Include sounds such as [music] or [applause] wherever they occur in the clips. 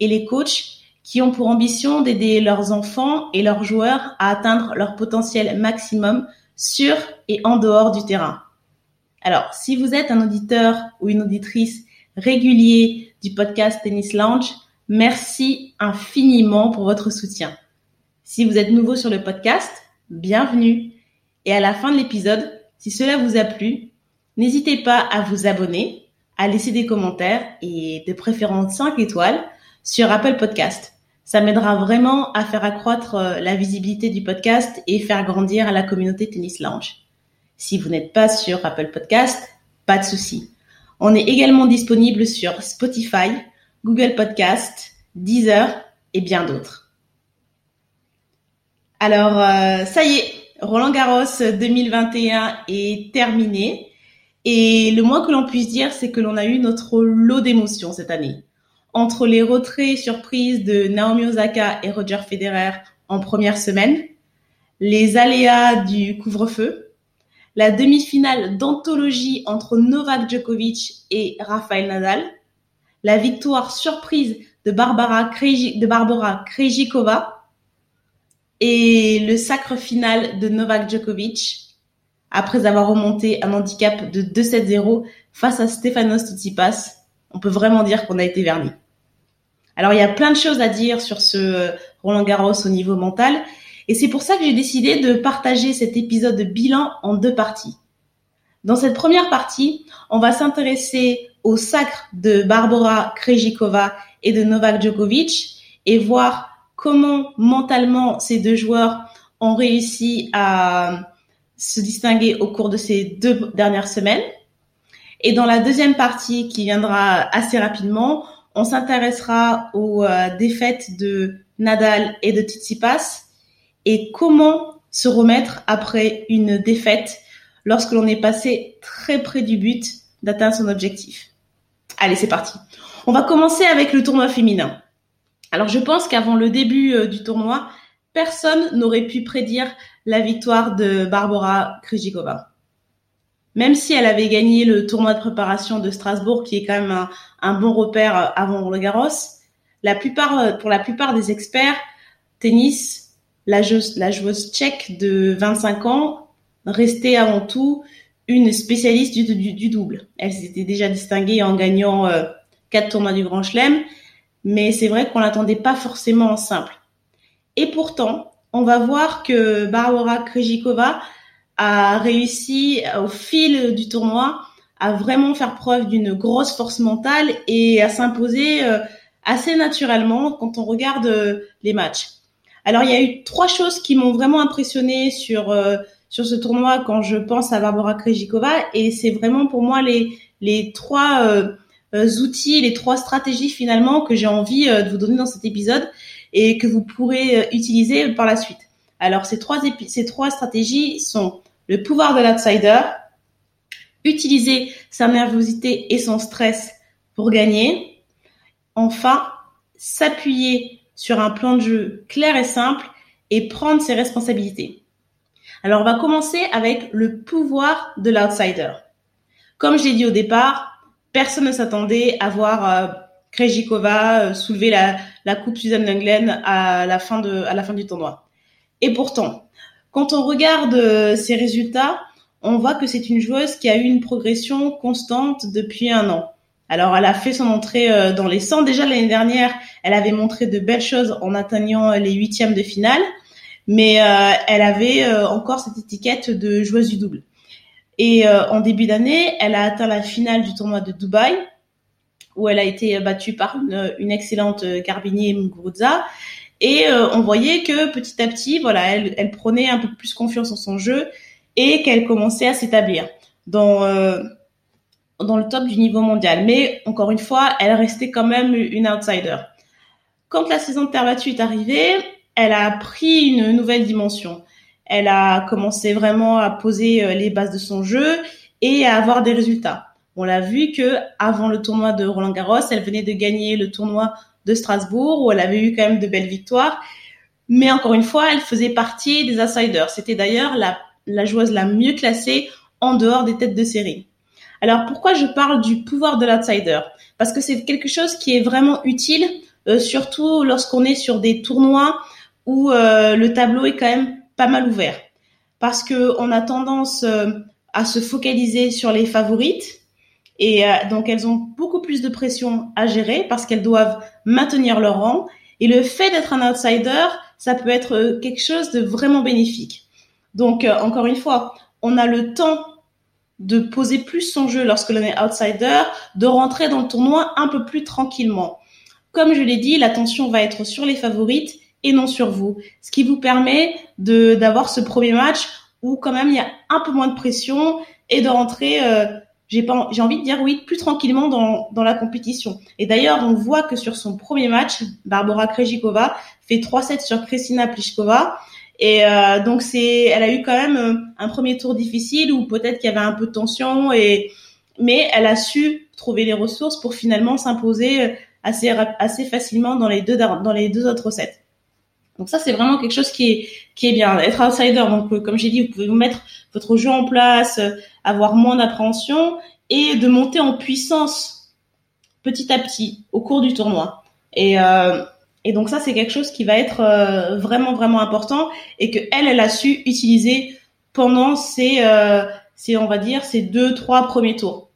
et les coachs qui ont pour ambition d'aider leurs enfants et leurs joueurs à atteindre leur potentiel maximum sur et en dehors du terrain. Alors, si vous êtes un auditeur ou une auditrice régulier du podcast Tennis Lounge, merci infiniment pour votre soutien. Si vous êtes nouveau sur le podcast, bienvenue. Et à la fin de l'épisode, si cela vous a plu, n'hésitez pas à vous abonner, à laisser des commentaires et de préférence 5 étoiles sur Apple Podcast. Ça m'aidera vraiment à faire accroître euh, la visibilité du podcast et faire grandir la communauté Tennis Lounge. Si vous n'êtes pas sur Apple Podcast, pas de souci. On est également disponible sur Spotify, Google Podcast, Deezer et bien d'autres. Alors, euh, ça y est, Roland Garros 2021 est terminé. Et le moins que l'on puisse dire, c'est que l'on a eu notre lot d'émotions cette année entre les retraits surprises de Naomi Osaka et Roger Federer en première semaine, les aléas du couvre-feu, la demi-finale d'anthologie entre Novak Djokovic et Rafael Nadal, la victoire surprise de Barbara, Krejcikova et le sacre final de Novak Djokovic après avoir remonté un handicap de 2-7-0 face à Stefanos Tsitsipas. On peut vraiment dire qu'on a été vernis. Alors il y a plein de choses à dire sur ce euh, Roland Garros au niveau mental, et c'est pour ça que j'ai décidé de partager cet épisode de bilan en deux parties. Dans cette première partie, on va s'intéresser au sacre de Barbara Krejcikova et de Novak Djokovic et voir comment mentalement ces deux joueurs ont réussi à se distinguer au cours de ces deux dernières semaines. Et dans la deuxième partie qui viendra assez rapidement, on s'intéressera aux euh, défaites de Nadal et de Tsitsipas et comment se remettre après une défaite lorsque l'on est passé très près du but d'atteindre son objectif. Allez, c'est parti. On va commencer avec le tournoi féminin. Alors je pense qu'avant le début euh, du tournoi, personne n'aurait pu prédire la victoire de Barbara Krejcikova même si elle avait gagné le tournoi de préparation de Strasbourg, qui est quand même un, bon repère euh, avant Roland Garros, la plupart, euh, pour la plupart des experts, tennis, la joueuse, la joueuse tchèque de 25 ans restait avant tout une spécialiste du, double. Elle s'était déjà distinguée en gagnant euh, quatre tournois du Grand Chelem, mais c'est vrai qu'on l'attendait pas forcément en simple. Et pourtant, on va voir que Barbara Krejcikova a réussi au fil du tournoi à vraiment faire preuve d'une grosse force mentale et à s'imposer euh, assez naturellement quand on regarde euh, les matchs. Alors il y a eu trois choses qui m'ont vraiment impressionné sur euh, sur ce tournoi quand je pense à Barbara Krejcikova et c'est vraiment pour moi les les trois outils, les trois stratégies finalement que j'ai envie de vous donner dans cet épisode et que vous pourrez utiliser par la suite. Alors ces trois ces trois stratégies sont le pouvoir de l'outsider, utiliser sa nervosité et son stress pour gagner. Enfin, s'appuyer sur un plan de jeu clair et simple et prendre ses responsabilités. Alors, on va commencer avec le pouvoir de l'outsider. Comme je l'ai dit au départ, personne ne s'attendait à voir euh, euh, soulever la, coupe Suzanne Lenglen à la à la fin du tournoi. Et pourtant, quand on regarde euh, ses résultats, on voit que c'est une joueuse qui a eu une progression constante depuis un an. Alors, elle a fait son entrée euh, dans les 100 déjà l'année dernière. Elle avait montré de belles choses en atteignant les huitièmes de finale, mais euh, elle avait encore cette étiquette de joueuse du double. Et en début d'année, elle a atteint la finale du tournoi de Dubaï, où elle a été battue par une, excellente Garbinier Muguruza. Et euh, on voyait que petit à petit, voilà, elle, elle, prenait un peu plus confiance en son jeu et qu'elle commençait à s'établir dans euh, dans le top du niveau mondial. Mais encore une fois, elle restait quand même une outsider. quand la saison de terre battue est arrivée, elle a pris une nouvelle dimension. Elle a commencé vraiment à poser euh, les bases de son jeu et à avoir des résultats. On l'a vu que avant le tournoi de Roland Garros, elle venait de gagner le tournoi de Strasbourg où elle avait eu quand même de belles victoires. Mais encore une fois, elle faisait partie des outsiders. C'était d'ailleurs la, joueuse la mieux classée en dehors des têtes de série. Alors pourquoi je parle du pouvoir de l'outsider Parce que c'est quelque chose qui est vraiment utile, euh, surtout lorsqu'on est sur des tournois où euh, le tableau est quand même pas mal ouvert. Parce que on a tendance euh, à se focaliser sur les favorites et donc elles ont beaucoup plus de pression à gérer parce qu'elles doivent maintenir leur rang. Et le fait d'être un outsider, ça peut être quelque chose de vraiment bénéfique. Donc encore une fois, on a le temps de poser plus son jeu lorsque l'on est outsider, de rentrer dans le tournoi un peu plus tranquillement. Comme je l'ai dit, l'attention va être sur les favorites et non sur vous, ce qui vous permet de d'avoir ce premier match où quand même il y a un peu moins de pression et de rentrer euh, j'ai j'ai envie de dire oui plus tranquillement dans dans la compétition. Et d'ailleurs, on voit que sur son premier match, Barbara Krejcikova fait 3-7 sur Kristina Pliskova et euh, donc c'est, elle a eu quand même euh, un premier tour difficile où peut-être qu'il y avait un peu de tension et mais elle a su trouver les ressources pour finalement s'imposer euh, assez assez facilement dans les deux dans les deux autres sets. Donc ça c'est vraiment quelque chose qui est qui est bien. Être outsider donc comme j'ai dit vous pouvez vous mettre votre jeu en place, avoir moins d'appréhension et de monter en puissance petit à petit au cours du tournoi. Et euh, et donc ça, c'est quelque chose qui va être euh, vraiment vraiment important et que elle, elle a su utiliser pendant ces, euh, on va dire, ces deux trois premiers tours.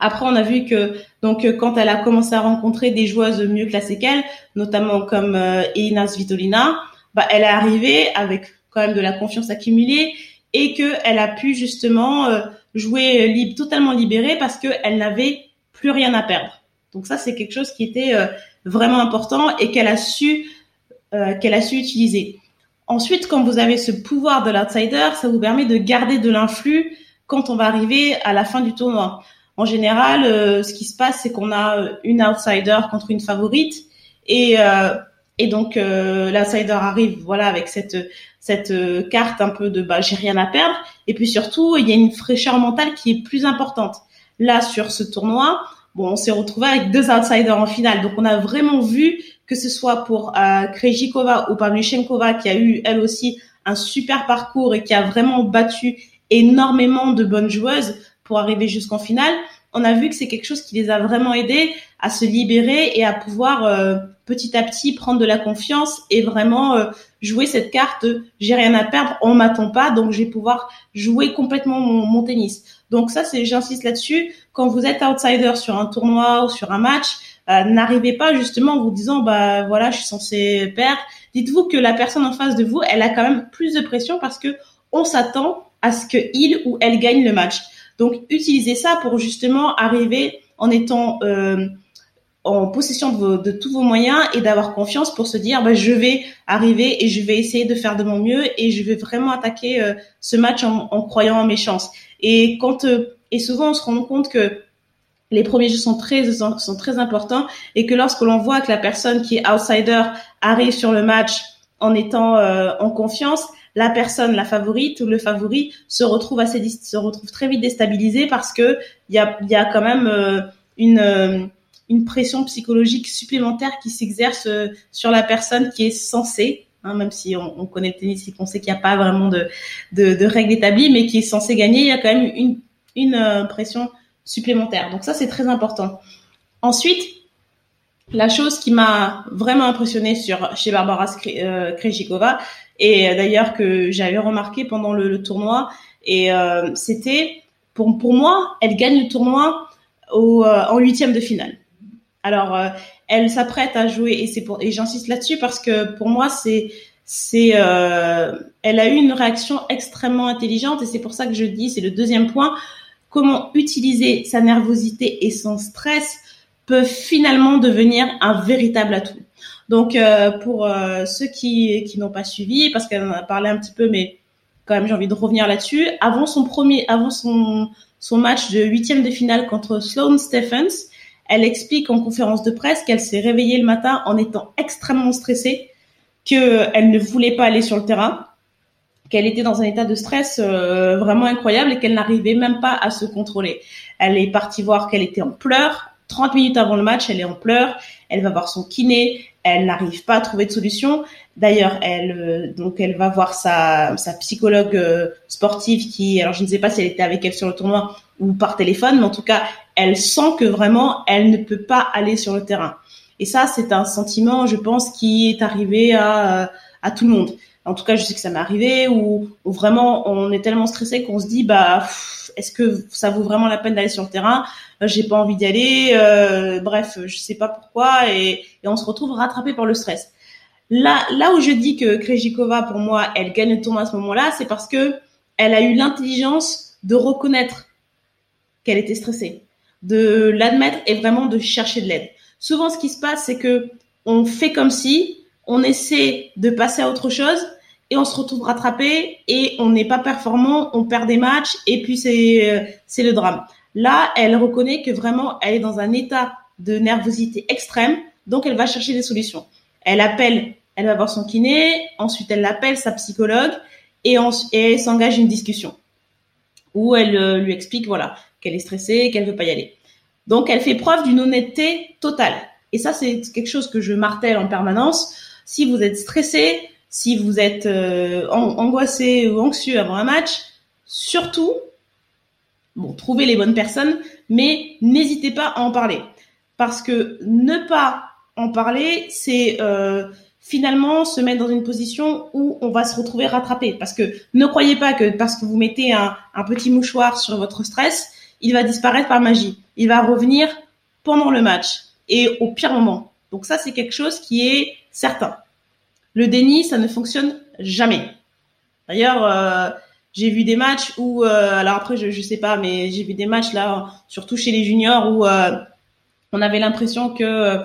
Après, on a vu que donc quand elle a commencé à rencontrer des joueuses mieux classées qu'elle, notamment comme euh, Elina Svitolina, bah elle est arrivée avec quand même de la confiance accumulée et que elle a pu justement euh, jouer libre, totalement libérée parce qu'elle n'avait plus rien à perdre. Donc ça, c'est quelque chose qui était vraiment important et qu'elle a su euh, qu'elle a su utiliser. Ensuite, quand vous avez ce pouvoir de l'outsider, ça vous permet de garder de l'influx quand on va arriver à la fin du tournoi. En général, euh, ce qui se passe, c'est qu'on a euh, une outsider contre une favorite et euh, et donc l'outsider arrive voilà avec cette cette carte un peu de bah j'ai rien à perdre et puis surtout il y a une fraîcheur mentale qui est plus importante. Là sur ce tournoi, bon, on s'est retrouvé avec deux outsiders en finale. Donc, on a vraiment vu que ce soit pour euh, Krejcikova ou Pavlyuchenkova qui a eu elle aussi un super parcours et qui a vraiment battu énormément de bonnes joueuses pour arriver jusqu'en finale. On a vu que c'est quelque chose qui les a vraiment aidés à se libérer et à pouvoir euh, petit à petit prendre de la confiance et vraiment euh, jouer cette carte j'ai rien à perdre, on m'attend pas, donc je vais pouvoir jouer complètement mon, mon tennis. Donc ça, c'est j'insiste là-dessus. Quand vous êtes outsider sur un tournoi ou sur un match, euh, n'arrivez pas justement en vous disant bah voilà, je suis censé perdre. Dites-vous que la personne en face de vous, elle a quand même plus de pression parce que on s'attend à ce que il ou elle gagne le match. Donc utilisez ça pour justement arriver en étant euh, en possession de, de, tous vos moyens et d'avoir confiance pour se dire bah, je vais arriver et je vais essayer de faire de mon mieux et je vais vraiment attaquer euh, ce match en, en, croyant en mes chances. Et quand euh, et souvent on se rend compte que les premiers jeux sont très sont très importants et que lorsque l'on voit que la personne qui est outsider arrive sur le match en étant euh, en confiance, la personne, la favorite ou le favori se retrouve assez se retrouve très vite déstabilisé parce que il y a y a quand même euh, une une pression psychologique supplémentaire qui s'exerce sur la personne qui est censée Hein, même si on, on, connaît le tennis et qu'on sait qu'il n'y a pas vraiment de, de, de, règles établies, mais qui est censé gagner, il y a quand même une, une euh, pression supplémentaire. Donc ça, c'est très important. Ensuite, la chose qui m'a vraiment impressionné sur chez Barbara euh, Krejcikova, et d'ailleurs que j'avais remarqué pendant le, tournoi, et euh, c'était pour pour moi, elle gagne le tournoi au, euh, en huitième de finale. Alors, euh, elle s'apprête à jouer et c'est pour et j'insiste là-dessus parce que pour moi c'est c'est euh, elle a eu une réaction extrêmement intelligente et c'est pour ça que je dis c'est le deuxième point comment utiliser sa nervosité et son stress peuvent finalement devenir un véritable atout. Donc euh, pour euh, ceux qui qui n'ont pas suivi parce qu'elle en a parlé un petit peu mais quand même j'ai envie de revenir là-dessus avant son premier avant son son match de huitième de finale contre Sloane Stephens Elle explique en conférence de presse qu'elle s'est réveillée le matin en étant extrêmement stressée, qu'elle ne voulait pas aller sur le terrain, qu'elle était dans un état de stress euh, vraiment incroyable et qu'elle n'arrivait même pas à se contrôler. Elle est partie voir qu'elle était en pleurs. 30 minutes avant le match, elle est en pleurs. Elle va voir son kiné. Elle n'arrive pas à trouver de solution. D'ailleurs, elle euh, donc elle va voir sa, sa psychologue euh, sportive qui, alors je ne sais pas si elle était avec elle sur le tournoi ou par téléphone, mais en tout cas, elle sent que vraiment elle ne peut pas aller sur le terrain. Et ça, c'est un sentiment, je pense, qui est arrivé à, à tout le monde. En tout cas, je sais que ça m'est arrivé où, vraiment on est tellement stressé qu'on se dit bah est-ce que ça vaut vraiment la peine d'aller sur le terrain? Euh, J'ai pas envie d'y aller. Euh, bref, je sais pas pourquoi et, on se retrouve rattrapé par le stress. Là, là où je dis que Krejcikova, pour moi, elle gagne le tournoi à ce moment-là, c'est parce que elle a eu l'intelligence de reconnaître qu'elle était stressée, de l'admettre et vraiment de chercher de l'aide. Souvent, ce qui se passe, c'est que on fait comme si, on essaie de passer à autre chose et on se retrouve rattrapé et on n'est pas performant, on perd des matchs et puis c'est euh, c'est le drame. Là, elle reconnaît que vraiment elle est dans un état de nervosité extrême, donc elle va chercher des solutions. Elle appelle, elle va voir son kiné, ensuite elle appelle sa psychologue et, elle s'engage une discussion où elle euh, lui explique voilà qu'elle est stressée, qu'elle veut pas y aller. Donc elle fait preuve d'une honnêteté totale. Et ça c'est quelque chose que je martèle en permanence. Si vous êtes stressé, si vous êtes euh, angoissé ou anxieux avant un match, surtout, bon, trouvez les bonnes personnes, mais n'hésitez pas à en parler. Parce que ne pas en parler, c'est euh, finalement se mettre dans une position où on va se retrouver rattrapé. Parce que ne croyez pas que parce que vous mettez un, un petit mouchoir sur votre stress, il va disparaître par magie. Il va revenir pendant le match et au pire moment. Donc ça, c'est quelque chose qui est certain. Le déni, ça ne fonctionne jamais. D'ailleurs, euh, j'ai vu des matchs où, euh, alors après, je, je sais pas, mais j'ai vu des matchs là, surtout chez les juniors, où euh, on avait l'impression que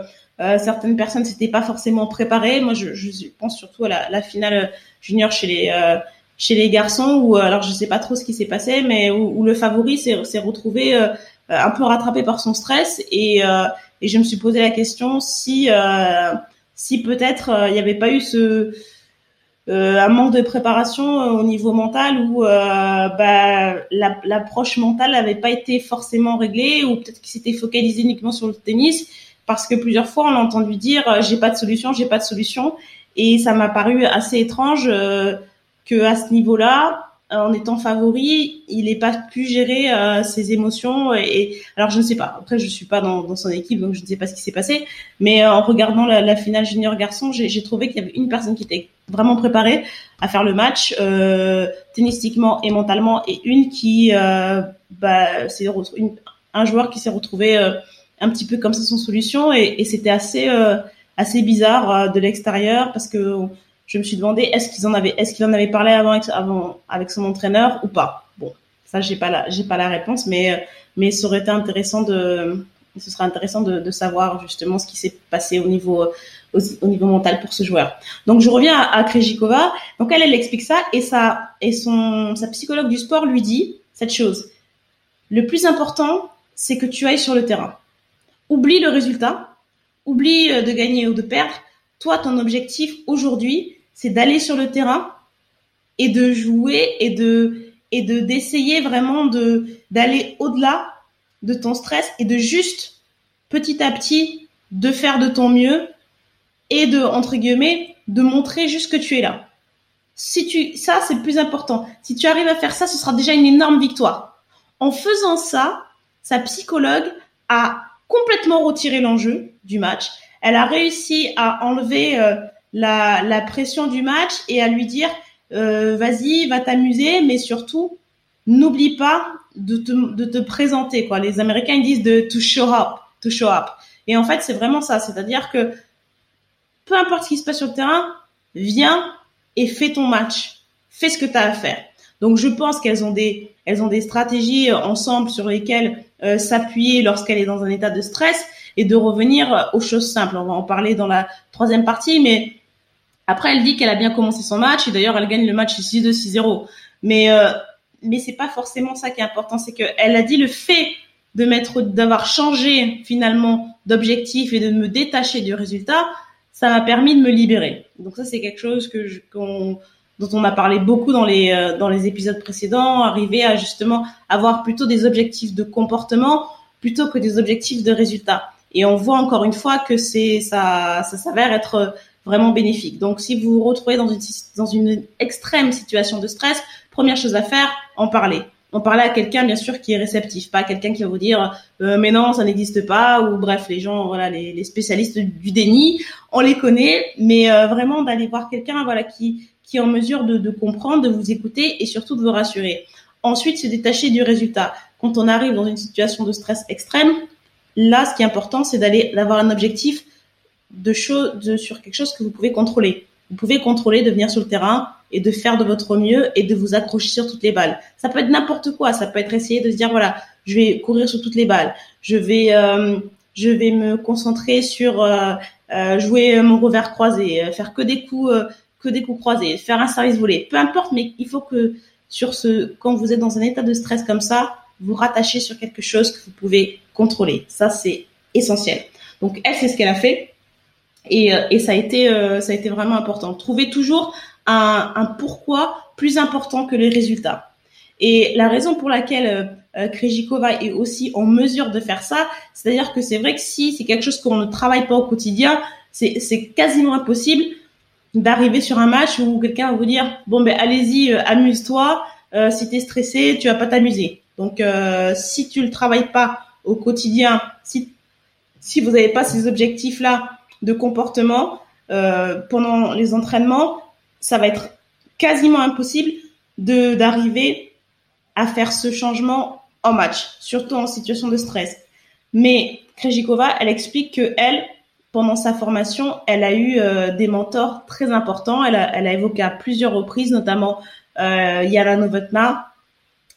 certaines personnes s'étaient pas forcément préparées. Moi, je, je pense surtout à la, finale junior chez les chez les garçons, où alors je sais pas trop ce qui s'est passé, mais où, où le favori s'est retrouvé un peu rattrapé par son stress et, et je me suis posé la question si si peut-être euh, il n'y avait pas eu ce euh, un manque de préparation euh, au niveau mental ou bah, l'approche mentale n'avait pas été forcément réglée ou peut-être qu'il s'était focalisé uniquement sur le tennis parce que plusieurs fois on a entendu dire j'ai pas de solution, j'ai pas de solution. Et ça m'a paru assez étrange que à ce niveau-là euh, en étant favori, il n'est pas pu gérer euh, ses émotions. Et, alors je ne sais pas. Après, je suis pas dans, dans, son équipe, donc je ne sais pas ce qui s'est passé. Mais euh, en regardant la, la finale junior garçon, j'ai trouvé qu'il y avait une personne qui était vraiment préparée à faire le match, euh, tennistiquement et mentalement, et une qui, bah, c'est un joueur qui s'est retrouvé un petit peu comme ça sans solution, et, et c'était assez assez bizarre de l'extérieur parce que je me suis demandé est-ce qu'ils en avaient, est-ce qu'il en avait parlé avant avec, son entraîneur ou pas? Bon, ça j'ai pas la, j'ai pas la réponse, mais mais ça aurait été intéressant de, ce serait intéressant de, de savoir justement ce qui s'est passé au niveau au, niveau mental pour ce joueur. Donc je reviens à, à Krejcikova. Donc elle, elle explique ça et ça et son sa psychologue du sport lui dit cette chose. Le plus important, c'est que tu ailles sur le terrain. Oublie le résultat, oublie euh, de gagner ou de perdre. Toi, ton objectif aujourd'hui, c'est d'aller sur le terrain et de jouer et de et de d'essayer vraiment de d'aller au-delà de ton stress et de juste petit à petit de faire de ton mieux et de entre guillemets de montrer juste que tu es là. Si tu ça c'est le plus important. Si tu arrives à faire ça, ce sera déjà une énorme victoire. En faisant ça, sa psychologue a complètement retiré l'enjeu du match. Elle a réussi à enlever euh, la, la pression du match et à lui dire euh, vas-y, va t'amuser, mais surtout n'oublie pas de te, de te présenter. Quoi. Les Américains ils disent de to show up, to show up. Et en fait, c'est vraiment ça, c'est-à-dire que peu importe ce qui se passe sur le terrain, viens et fais ton match, fais ce que tu as à faire. Donc je pense qu'elles ont des elles ont des stratégies ensemble sur lesquelles euh, s'appuyer lorsqu'elle est dans un état de stress et de revenir aux choses simples. On va en parler dans la troisième partie, mais après, elle dit qu'elle a bien commencé son match et d'ailleurs, elle gagne le match 6-2, 6-0. Mais euh, mais c'est pas forcément ça qui est important, c'est qu'elle a dit le fait de mettre, d'avoir changé finalement d'objectif et de me détacher du résultat, ça m'a permis de me libérer. Donc ça, c'est quelque chose que dont on a parlé beaucoup dans les euh, dans les épisodes précédents, arriver à justement avoir plutôt des objectifs de comportement plutôt que des objectifs de résultat. Et on voit encore une fois que c'est ça s'avère être vraiment bénéfique. Donc si vous vous retrouvez dans une dans une extrême situation de stress, première chose à faire, en parler en parler à quelqu'un bien sûr qui est réceptif, pas quelqu'un qui va vous dire euh, mais non ça n'existe pas ou bref les gens voilà les, les, spécialistes du déni on les connaît mais euh, vraiment d'aller voir quelqu'un voilà qui qui est en mesure de, de, comprendre, de vous écouter et surtout de vous rassurer. Ensuite se détacher du résultat. Quand on arrive dans une situation de stress extrême, là ce qui est important c'est d'aller d'avoir un objectif de chose de, sur quelque chose que vous pouvez contrôler. Vous pouvez contrôler de venir sur le terrain et de faire de votre mieux et de vous accrocher sur toutes les balles. Ça peut être n'importe quoi. Ça peut être essayer de se dire voilà, je vais courir sur toutes les balles. Je vais, euh, je vais me concentrer sur euh, euh, jouer mon revers croisé, faire que des coups, que des coups croisés, faire un service volé. Peu importe, mais il faut que sur ce, quand vous êtes dans un état de stress comme ça, vous rattachez sur quelque chose que vous pouvez contrôler. Ça, c'est essentiel. Donc elle, c'est ce qu'elle a fait. Et, et ça a été, ça a été vraiment important. Trouvez toujours un, un, pourquoi plus important que les résultats. Et la raison pour laquelle euh, Krejikova est aussi en mesure de faire ça, c'est-à-dire que c'est vrai que si c'est quelque chose qu'on ne travaille pas au quotidien, c'est quasiment impossible d'arriver sur un match où quelqu'un va vous dire bon ben allez-y, euh, amuse-toi. Euh, si t'es stressé, tu vas pas t'amuser. Donc euh, si tu le travailles pas au quotidien, si si vous n'avez pas ces objectifs là de comportement euh, pendant les entraînements, ça va être quasiment impossible de d'arriver à faire ce changement en match, surtout en situation de stress. Mais Krejikova, elle explique que elle, pendant sa formation, elle a eu euh, des mentors très importants. Elle a, elle a évoqué à plusieurs reprises, notamment euh, Yara Novotná, euh,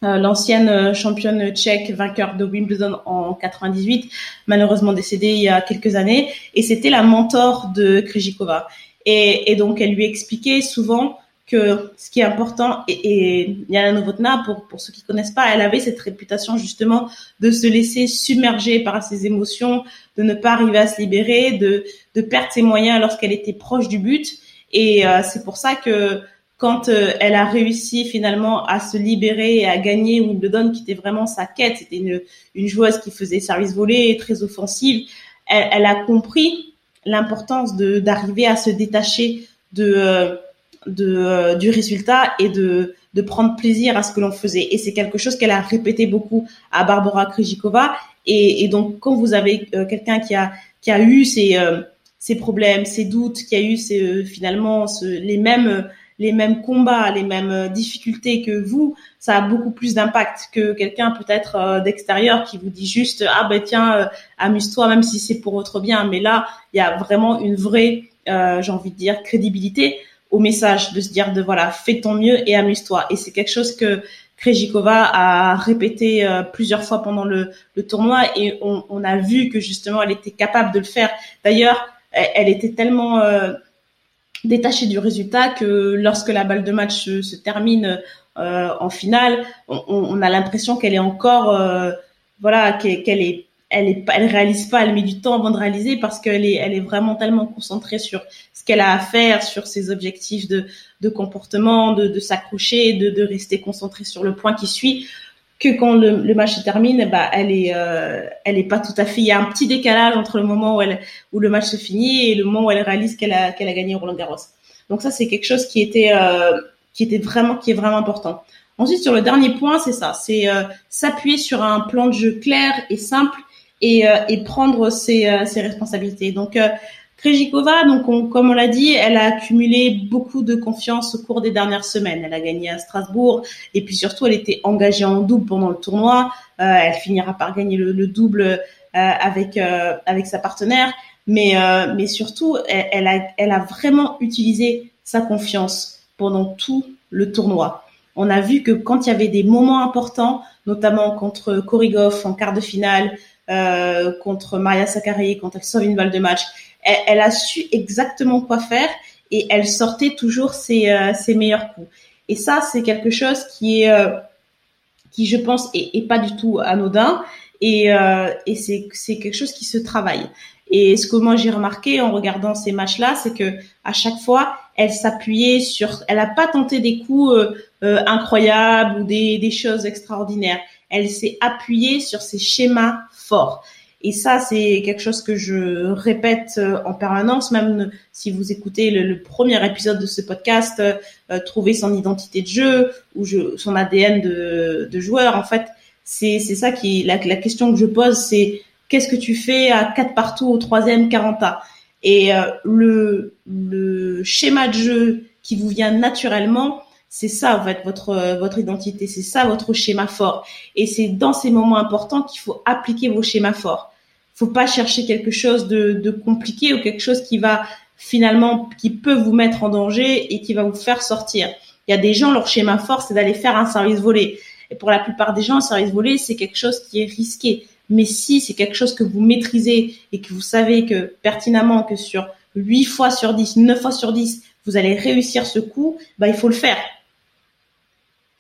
l'ancienne euh, championne tchèque, vainqueur de Wimbledon en 98, malheureusement décédée il y a quelques années, et c'était la mentor de Krejikova. Et, donc, elle lui expliquait souvent que ce qui est important, et, et Yana Novotna, pour, pour ceux qui connaissent pas, elle avait cette réputation justement de se laisser submerger par ses émotions, de ne pas arriver à se libérer, de, de perdre ses moyens lorsqu'elle était proche du but. Et euh, c'est pour ça que quand euh, elle a réussi finalement à se libérer et à gagner Wimbledon, qui était vraiment sa quête, c'était une, une joueuse qui faisait service volé, très offensive, elle, a compris l'importance d'arriver à se détacher de euh, de euh, du résultat et de de prendre plaisir à ce que l'on faisait. Et c'est quelque chose qu'elle a répété beaucoup à Barbara Krejcikova et, donc quand vous avez euh, quelqu'un qui a qui a eu ses ses problèmes, ses doutes, qui a eu ses, finalement les mêmes les mêmes combats, les mêmes difficultés que vous, ça a beaucoup plus d'impact que quelqu'un peut-être d'extérieur qui vous dit juste ah ben tiens amuse-toi même si c'est pour votre bien mais là il y a vraiment une vraie euh, j'ai envie de dire crédibilité au message de se dire de voilà fais ton mieux et amuse-toi. Et c'est quelque chose que Krejikova a répété euh, plusieurs fois pendant le, tournoi et on, a vu que justement elle était capable de le faire. D'ailleurs elle, était tellement euh, détachée du résultat que lorsque la balle de match se, se termine euh, en finale on, a l'impression qu'elle est encore voilà qu'elle est elle est elle réalise pas, elle met du temps avant de réaliser parce qu'elle est elle est vraiment tellement concentrée sur ce qu'elle a à faire, sur ses objectifs de comportement, de de s'accrocher, de de rester concentrée sur le point qui suit que quand le, le match se termine, bah elle est euh, elle est pas tout à fait il y a un petit décalage entre le moment où elle où le match se finit et le moment où elle réalise qu'elle a qu'elle a gagné Roland Garros. Donc ça c'est quelque chose qui était euh, qui était vraiment qui est vraiment important. Ensuite sur le dernier point, c'est ça, c'est euh, s'appuyer sur un plan de jeu clair et simple et, euh, et prendre ses, euh, ses, responsabilités. Donc euh, Krejikova, donc on, comme on l'a dit, elle a accumulé beaucoup de confiance au cours des dernières semaines. Elle a gagné à Strasbourg et puis surtout elle était engagée en double pendant le tournoi. Euh, elle finira par gagner le, le double euh, avec euh, avec sa partenaire, mais mais surtout elle, elle, a elle a vraiment utilisé sa confiance pendant tout le tournoi. On a vu que quand il y avait des moments importants, notamment contre Korigov en quart de finale, euh, contre Maria Sakkari quand elle sauve une balle de match. Elle, elle, a su exactement quoi faire et elle sortait toujours ses, euh, ses meilleurs coups. Et ça, c'est quelque chose qui est, euh, qui je pense, est, est, pas du tout anodin et, euh, et c'est c'est quelque chose qui se travaille. Et ce que moi j'ai remarqué en regardant ces matchs-là, c'est que à chaque fois, elle s'appuyait sur, elle a pas tenté des coups euh, euh, incroyables ou des, des choses extraordinaires. Elle s'est appuyée sur ses schémas forts. Et ça, c'est quelque chose que je répète euh, en permanence, même si vous écoutez le, premier épisode de ce podcast, euh, trouver son identité de jeu ou son ADN de, joueur. En fait, c'est ça qui la, question que je pose, c'est qu'est-ce que tu fais à quatre partout au troisième 40 Et euh, le le schéma de jeu qui vous vient naturellement, c'est ça en fait votre votre identité, c'est ça votre schéma fort. Et c'est dans ces moments importants qu'il faut appliquer vos schémas forts faut pas chercher quelque chose de, de compliqué ou quelque chose qui va finalement qui peut vous mettre en danger et qui va vous faire sortir. Il y a des gens leur schéma fort c'est d'aller faire un service volé. Et pour la plupart des gens, un service volé c'est quelque chose qui est risqué. Mais si c'est quelque chose que vous maîtrisez et que vous savez que pertinemment que sur 8 fois sur 10, 9 fois sur 10, vous allez réussir ce coup, bah il faut le faire.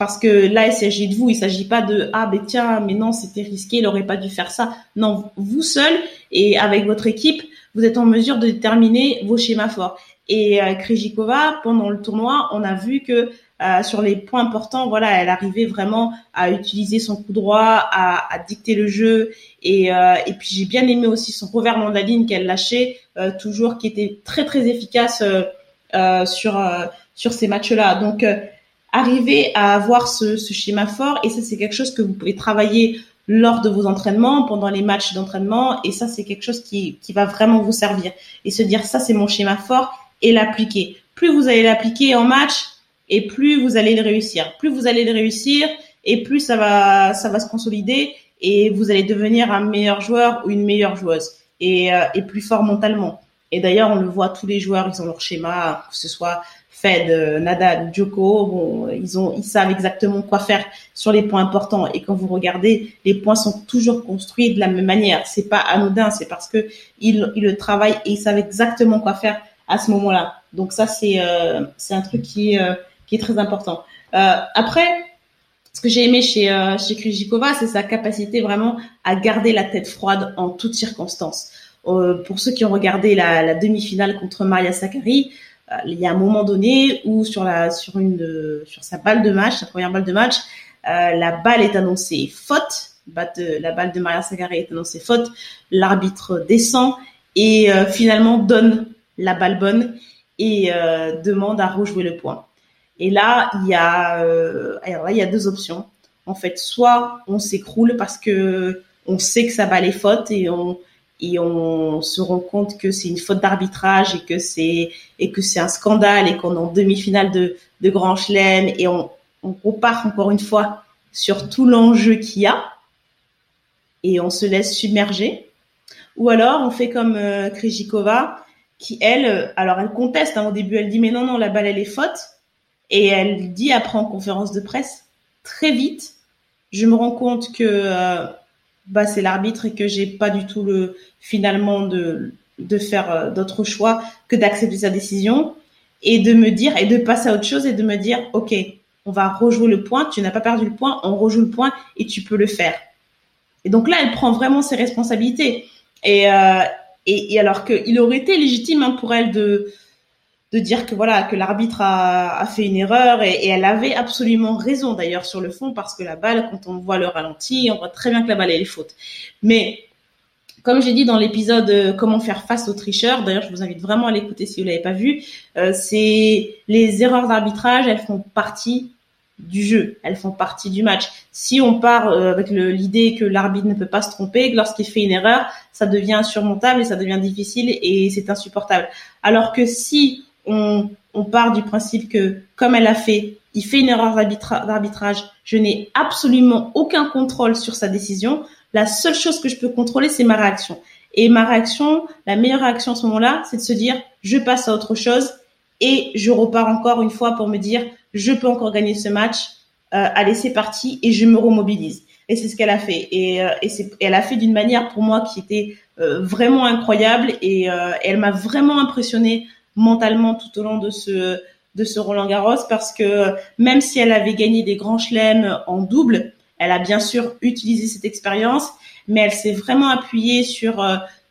Parce que là, il s'agit de vous, il s'agit pas de ah ben tiens, mais non, c'était risqué, il aurait pas dû faire ça. Non, vous seul et avec votre équipe, vous êtes en mesure de déterminer vos schémas forts. Et euh, Krejcikova, pendant le tournoi, on a vu que euh, sur les points importants, voilà, elle arrivait vraiment à utiliser son coup droit, à, à dicter le jeu. Et, euh, et puis j'ai bien aimé aussi son la ligne qu'elle lâchait euh, toujours, qui était très très efficace euh, sur sur ces matchs-là. Donc arriver à avoir ce, ce schéma fort et ça c'est quelque chose que vous pouvez travailler lors de vos entraînements, pendant les matchs d'entraînement et ça c'est quelque chose qui, qui va vraiment vous servir et se dire ça c'est mon schéma fort et l'appliquer. Plus vous allez l'appliquer en match et plus vous allez le réussir. Plus vous allez le réussir et plus ça va ça va se consolider et vous allez devenir un meilleur joueur ou une meilleure joueuse et, euh, et plus fort mentalement. Et d'ailleurs, on le voit, tous les joueurs, ils ont leur schéma, que ce soit Fed, euh, Nadal, Djoko, bon, ils ont, ils savent exactement quoi faire sur les points importants. Et quand vous regardez, les points sont toujours construits de la même manière. C'est pas anodin, c'est parce que ils, ils le travaillent et ils savent exactement quoi faire à ce moment-là. Donc ça, c'est, euh, c'est un truc qui, euh, qui est très important. Euh, après, ce que j'ai aimé chez euh, chez Krejcikova, c'est sa capacité vraiment à garder la tête froide en toutes circonstances. pour ceux qui ont regardé la, la demi-finale contre Maria Sakkari, euh, il y a un moment donné où sur la sur une sur sa balle de match, sa première balle de match, euh, la balle est annoncée faute. la balle de Maria Sakkari est annoncée faute. L'arbitre descend et euh, finalement donne la balle bonne et demande à rejouer le point. Et là, il y a alors là, il y a deux options. En fait, soit on s'écroule parce que on sait que sa balle est faute et on et on se rend compte que c'est une faute d'arbitrage et que c'est et que c'est un scandale et qu'on est en demi-finale de, de Grand Chelem et on, on repart encore une fois sur tout l'enjeu qu'il y a et on se laisse submerger. Ou alors on fait comme euh, Krejcikova qui elle, alors elle conteste hein, au début, elle dit mais non non la balle elle est faute et elle dit après en conférence de presse très vite, je me rends compte que euh, bah, c'est l'arbitre et que j'ai pas du tout le finalement de de faire euh, d'autres choix que d'accepter sa décision et de me dire et de passer à autre chose et de me dire ok on va rejouer le point tu n'as pas perdu le point on rejoue le point et tu peux le faire. Et donc là elle prend vraiment ses responsabilités. Et euh, et, alors qu'il aurait été légitime hein, pour elle de de dire que voilà que l'arbitre a, a, fait une erreur et, elle avait absolument raison d'ailleurs sur le fond parce que la balle quand on voit le ralenti on voit très bien que la balle elle est faute mais comme j'ai dit dans l'épisode euh, comment faire face aux tricheurs d'ailleurs je vous invite vraiment à l'écouter si vous l'avez pas vu euh, c'est les erreurs d'arbitrage elles font partie du jeu, elles font partie du match. Si on part euh, avec l'idée que l'arbitre ne peut pas se tromper, lorsqu'il fait une erreur, ça devient insurmontable et ça devient difficile et c'est insupportable. Alors que si on, on part du principe que, comme elle a fait, il fait une erreur d'arbitrage, je n'ai absolument aucun contrôle sur sa décision. La seule chose que je peux contrôler, c'est ma réaction. Et ma réaction, la meilleure réaction à ce moment-là, c'est de se dire, je passe à autre chose et je repars encore une fois pour me dire, je peux encore gagner ce match. Euh, allez, c'est parti et je me remobilise. Et c'est ce qu'elle a fait. Et, euh, et, elle a fait d'une manière pour moi qui était euh, vraiment incroyable et, euh, elle m'a vraiment impressionnée mentalement tout au long de ce de ce Roland Garros parce que même si elle avait gagné des grands chelems en double, Elle a bien sûr utilisé cette expérience, mais elle s'est vraiment appuyée sur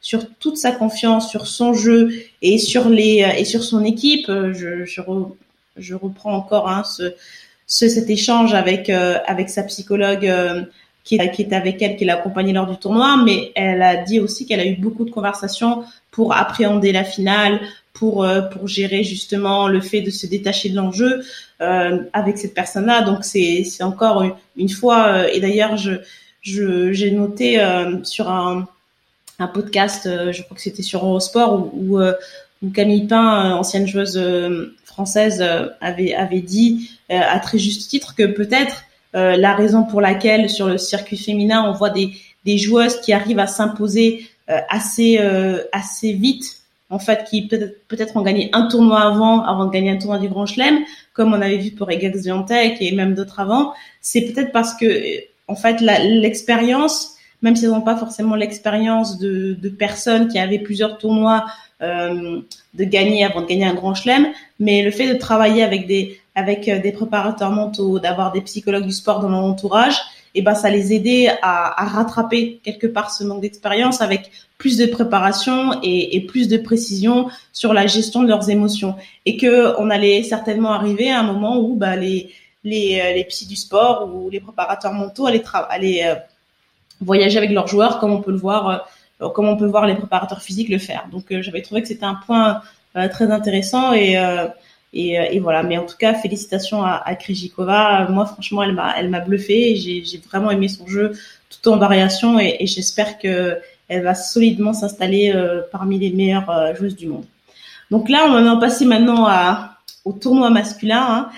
sur toute sa confiance, sur son jeu et sur les et sur son équipe. Je je, je reprends encore hein, ce, ce, cet échange avec avec sa psychologue qui est, qui est avec elle, qui l'a accompagnée lors du tournoi, mais elle a dit aussi qu'elle a eu beaucoup de conversations pour appréhender la finale, pour euh, pour gérer justement le fait de se détacher de l'enjeu euh, avec cette personne-là. Donc c'est c'est encore une, fois euh, et d'ailleurs je je j'ai noté sur un un podcast, je crois que c'était sur Eurosport où, où, où Camille Pain, ancienne joueuse française, avait avait dit à très juste titre que peut-être euh, la raison pour laquelle sur le circuit féminin on voit des, des joueuses qui arrivent à s'imposer euh, assez euh, assez vite en fait qui peut-être peut-être ont gagné un tournoi avant avant de gagner un tournoi du Grand Chelem comme on avait vu pour Egax Viantec et même d'autres avant. C'est peut-être parce que en fait l'expérience même si elles n'ont pas forcément l'expérience de, de, personnes qui avaient plusieurs tournois euh, de gagner avant de gagner un grand chelem, mais le fait de travailler avec des avec euh, des préparateurs mentaux, d'avoir des psychologues du sport dans leur entourage, et ben ça les aidait à, à rattraper quelque part ce manque d'expérience avec plus de préparation et, et, plus de précision sur la gestion de leurs émotions et que on allait certainement arriver à un moment où bah, les les euh, les psys du sport ou les préparateurs mentaux allaient, allaient euh, voyager avec leurs joueurs comme on peut le voir comme on peut voir les préparateurs physiques le faire. Donc j'avais trouvé que c'était un point très intéressant et et, euh, et, voilà. Mais en tout cas, félicitations à, à Krejcikova. Moi, franchement, elle m'a, elle m'a bluffé. J'ai, j'ai vraiment aimé son jeu tout en variation et, et j'espère que elle va solidement s'installer euh, parmi les meilleures euh, joueuses du monde. Donc là, on va en passer maintenant à, au tournoi masculin. Hein.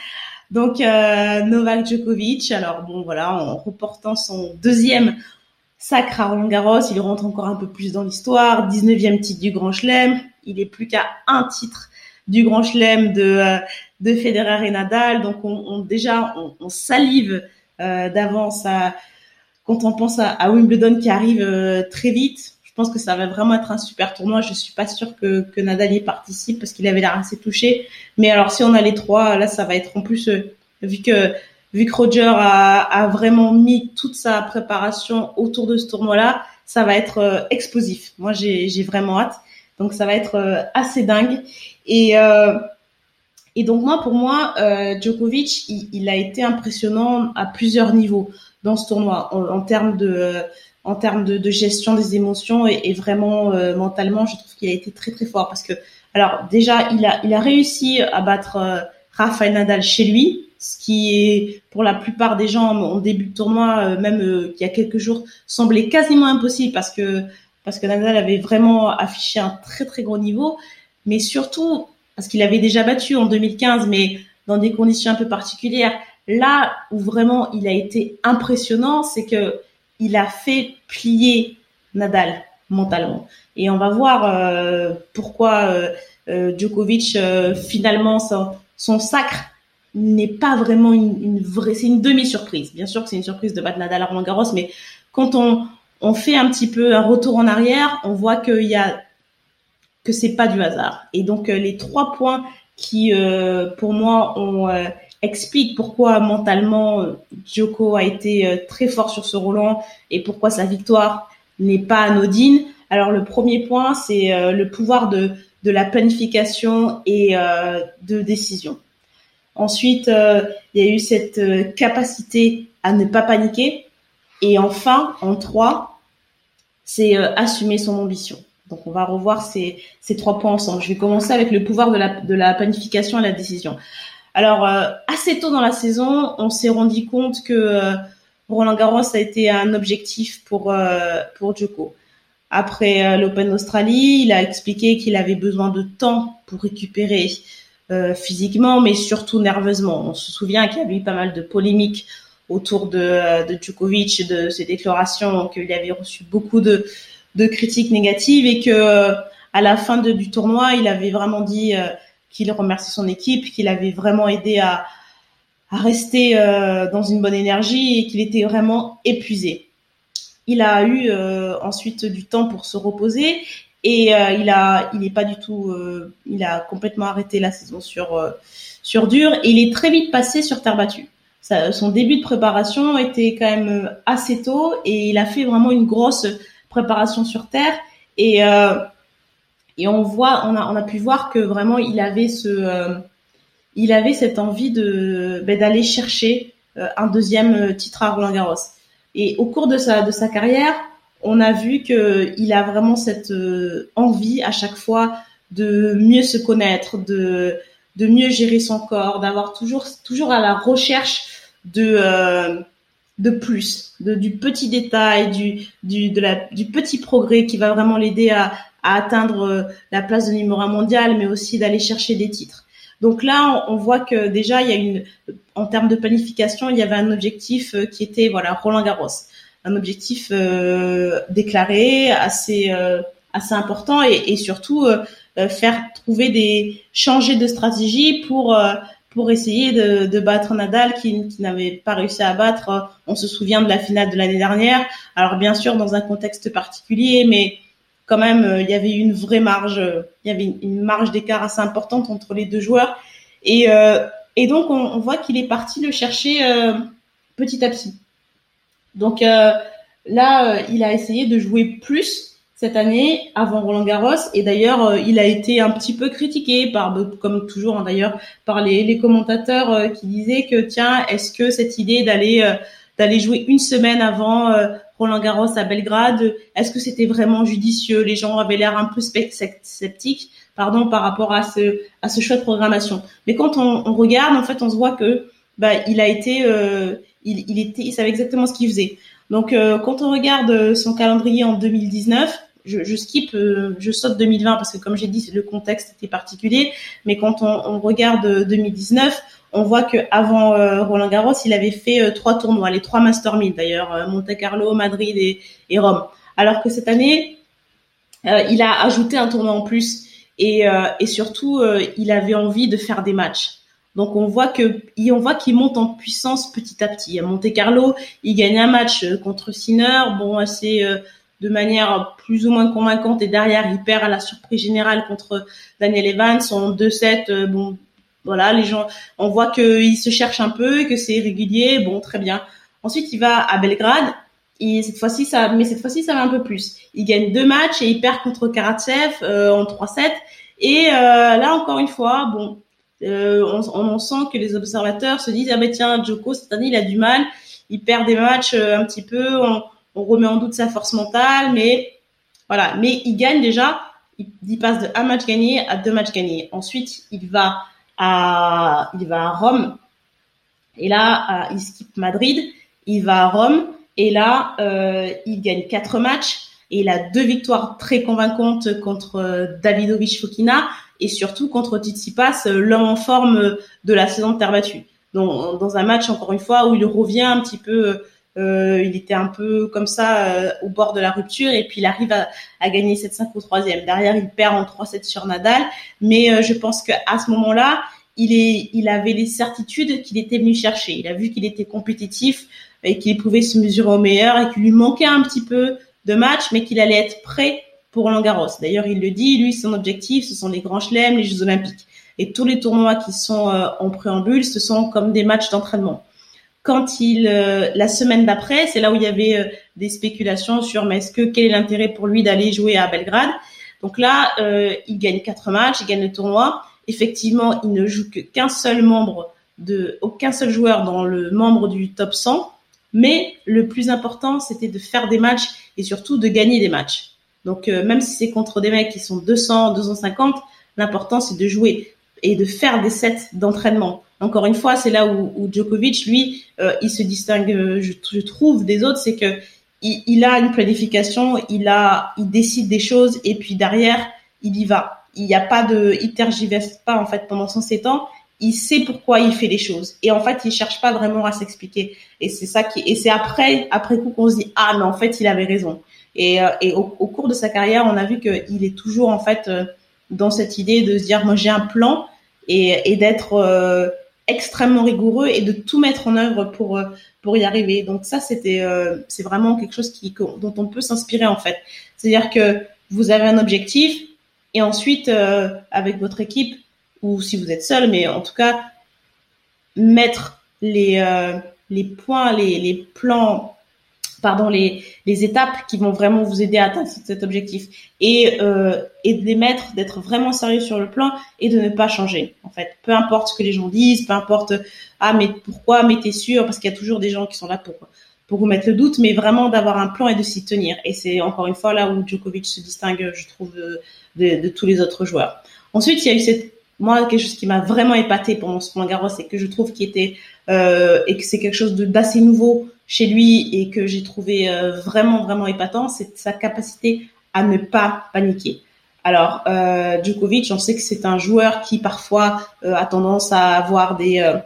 Donc Novak Djokovic. Alors bon, voilà, en reportant son deuxième sacre à Roland Garros, il rentre encore un peu plus dans l'histoire. 19e titre du Grand Chelem. Il est plus qu'à un titre du Grand Chelem de euh, de Federer et Nadal. Donc on, déjà on, salive euh, d'avance quand on pense à, Wimbledon qui arrive euh, très vite. Je pense que ça va vraiment être un super tournoi. Je suis pas sûre que, Nadal y participe parce qu'il avait l'air assez touché. Mais alors si on a les trois, là ça va être en plus vu que vu que Roger a, vraiment mis toute sa préparation autour de ce tournoi-là, ça va être explosif. Moi, j'ai vraiment hâte. Donc, ça va être assez dingue. Et euh, et donc moi, pour moi, euh, Djokovic, il, il, a été impressionnant à plusieurs niveaux dans ce tournoi, en, en termes de en termes de, de, gestion des émotions et, et vraiment euh, mentalement, je trouve qu'il a été très très fort parce que alors déjà, il a il a réussi à battre euh, Rafael Nadal chez lui, ce qui est pour la plupart des gens en début de tournoi, euh, même euh, il y a quelques jours, semblait quasiment impossible parce que parce que Nadal avait vraiment affiché un très très gros niveau mais surtout parce qu'il avait déjà battu en 2015, mais dans des conditions un peu particulières. Là où vraiment il a été impressionnant, c'est que il a fait plier Nadal mentalement. Et on va voir euh, pourquoi euh, euh Djokovic euh, finalement son, son, sacre n'est pas vraiment une, une vraie, c'est une demi-surprise. Bien sûr que c'est une surprise de battre Nadal à Roland Garros, mais quand on on fait un petit peu un retour en arrière, on voit qu'il y a que c'est pas du hasard. Et donc euh, les trois points qui, euh, pour moi, euh, explique pourquoi mentalement Djoko a été très fort sur ce Roland et pourquoi sa victoire n'est pas anodine. Alors le premier point, c'est le pouvoir de, de la planification et de décision. Ensuite, il y a eu cette capacité à ne pas paniquer. Et enfin, en trois, c'est assumer son ambition. Donc on va revoir ces, ces trois points ensemble. Je vais commencer avec le pouvoir de la, de la planification et la décision. Alors euh, assez tôt dans la saison, on s'est rendu compte que euh, Roland Garros a été un objectif pour euh, pour Djoko. Après l'Open d'Australie, il a expliqué qu'il avait besoin de temps pour récupérer physiquement, mais surtout nerveusement. On se souvient qu'il y avait eu pas mal de polémiques autour de, de Djokovic, de ses déclarations, qu'il avait reçu beaucoup de de critiques négatives et que à la fin de, du tournoi, il avait vraiment dit euh, qu'il remercie son équipe, qu'il avait vraiment aidé à, à rester euh, dans une bonne énergie et qu'il était vraiment épuisé. Il a eu euh, ensuite du temps pour se reposer et il a, il est pas du tout, il a complètement arrêté la saison sur sur dur et il est très vite passé sur terre battue. Son début de préparation était quand même assez tôt et il a fait vraiment une grosse préparation sur terre et euh, et on voit on a on a pu voir que vraiment il avait ce euh, il avait cette envie de ben, d'aller chercher euh, un deuxième titre à Roland Garros. Et au cours de sa de sa carrière on a vu que il a vraiment cette envie à chaque fois de mieux se connaître de de mieux gérer son corps d'avoir toujours toujours à la recherche de euh, de plus, de, du petit détail, du du de la du petit progrès qui va vraiment l'aider à, à atteindre euh, la place de numéro un mondial, mais aussi d'aller chercher des titres. Donc là, on, voit que déjà il y a une en termes de planification, il y avait un objectif euh, qui était voilà Roland Garros, un objectif euh, déclaré assez euh, assez important et, et surtout faire trouver des changer de stratégie pour pour essayer de, battre Nadal qui, n'avait pas réussi à battre. On se souvient de la finale de l'année dernière. Alors bien sûr dans un contexte particulier, mais quand même euh, il y avait une vraie marge, il y avait une, marge d'écart assez importante entre les deux joueurs. Et, euh, donc on, voit qu'il est parti le chercher euh, petit à petit. Donc là il a essayé de jouer plus cette année avant Roland Garros. Et d'ailleurs euh, il a été un petit peu critiqué par comme toujours hein, d'ailleurs par les, les commentateurs euh, qui disaient que tiens est-ce que cette idée d'aller euh, d'aller jouer une semaine avant Roland Garros à Belgrade est-ce que c'était vraiment judicieux? Les gens avaient l'air un peu sceptiques pardon par rapport à ce à ce choix de programmation. Mais quand on, on regarde en fait on se voit que bah il a été il, il était il savait exactement ce qu'il faisait. Donc, quand on regarde son calendrier en 2019, je, je skip, euh, je saute 2020 parce que comme j'ai dit, le contexte était particulier. Mais quand on, on regarde 2019, on voit que avant euh, Roland Garros, il avait fait euh, trois tournois, les trois Master 1000 d'ailleurs, Monte Carlo, Madrid et, et, Rome. Alors que cette année, il a ajouté un tournoi en plus et, et surtout, il avait envie de faire des matchs. Donc on voit que on voit qu'il monte en puissance petit à petit. À Monte Carlo, il gagne un match contre Sinner, bon assez de manière plus ou moins convaincante et derrière il perd à la surprise générale contre Daniel Evans en 2-7 euh, bon voilà les gens on voit qu'il se cherche un peu que c'est régulier bon très bien. Ensuite il va à Belgrade et cette fois-ci ça mais cette fois-ci ça va un peu plus. Il gagne deux matchs et il perd contre Karatsev euh, en 3-7 et euh, là encore une fois bon on, sent que les observateurs se disent ah ben tiens Joko cette année il a du mal. Il perd des matchs un petit peu on remet en doute sa force mentale, mais voilà. Mais il gagne déjà. Il, passe de un match gagné à deux matchs gagnés. Ensuite, il va à, il va à Rome. Et là, il skip Madrid. Il va à Rome. Et là, euh, il gagne quatre matchs. Et il a deux victoires très convaincantes contre euh, Davidovic Fokina et surtout contre Tsitsipas, euh, l'homme en forme de la saison de terre battue. Donc, dans un match, encore une fois, où il revient un petit peu euh, il était un peu comme ça euh, au bord de la rupture et puis il arrive à, à gagner 7-5 au troisième. Derrière, il perd en 3-7 sur Nadal, mais euh, je pense qu'à ce moment-là, il il avait les certitudes qu'il était venu chercher. Il a vu qu'il était compétitif et qu'il pouvait se mesurer au meilleur et qu'il lui manquait un petit peu de match, mais qu'il allait être prêt pour Roland Garros. D'ailleurs, il le dit, lui, son objectif, ce sont les grands chelems, les Jeux Olympiques. Et tous les tournois qui sont en préambule, ce sont comme des matchs d'entraînement quand il euh, la semaine d'après, c'est là où il y avait euh, des spéculations sur mais est-ce que quel est l'intérêt pour lui d'aller jouer à Belgrade? Donc là, euh, il gagne quatre matchs, il gagne le tournoi. Effectivement, il ne joue que qu'un seul membre de aucun seul joueur dans le membre du top 100, mais le plus important, c'était de faire des matchs et surtout de gagner des matchs. Donc même si c'est contre des mecs qui sont 200, 250, l'important c'est de jouer et de faire des sets d'entraînement. Encore une fois, c'est là où, Djokovic, lui, euh, il se distingue, je, trouve, des autres, c'est que il, a une planification, il a, il décide des choses et puis derrière, il y va. Il n'y a pas de, il tergiverse pas en fait pendant son 7 ans. Il sait pourquoi il fait les choses et en fait, il cherche pas vraiment à s'expliquer. Et c'est ça qui, et c'est après, après coup qu'on se dit ah mais en fait, il avait raison. Et, euh, et au, cours de sa carrière, on a vu qu'il est toujours en fait euh, dans cette idée de se dire moi j'ai un plan et, et d'être extrêmement rigoureux et de tout mettre en œuvre pour euh, pour y arriver. Donc ça c'était euh, c'est vraiment quelque chose qui dont on peut s'inspirer en fait. C'est-à-dire que vous avez un objectif et ensuite euh, avec votre équipe ou si vous êtes seul mais en tout cas mettre les euh, les points, les, les plans, pardon, les, les étapes qui vont vraiment vous aider à atteindre cet objectif et euh, et de les mettre, d'être vraiment sérieux sur le plan et de ne pas changer. En fait, peu importe ce que les gens disent, peu importe ah mais pourquoi, mais t'es sûr parce qu'il y a toujours des gens qui sont là pour pour vous mettre le doute, mais vraiment d'avoir un plan et de s'y tenir. Et c'est encore une fois là où Djokovic se distingue, je trouve, de, de, tous les autres joueurs. Ensuite, il y a eu cette moi quelque chose qui m'a vraiment épaté pendant ce Roland Garros et que je trouve qui était euh, et que c'est quelque chose d'assez nouveau chez lui et que j'ai trouvé euh, vraiment vraiment épatant, c'est sa capacité à ne pas paniquer. Alors euh, Djokovic, on sait que c'est un joueur qui parfois euh, a tendance à avoir des euh,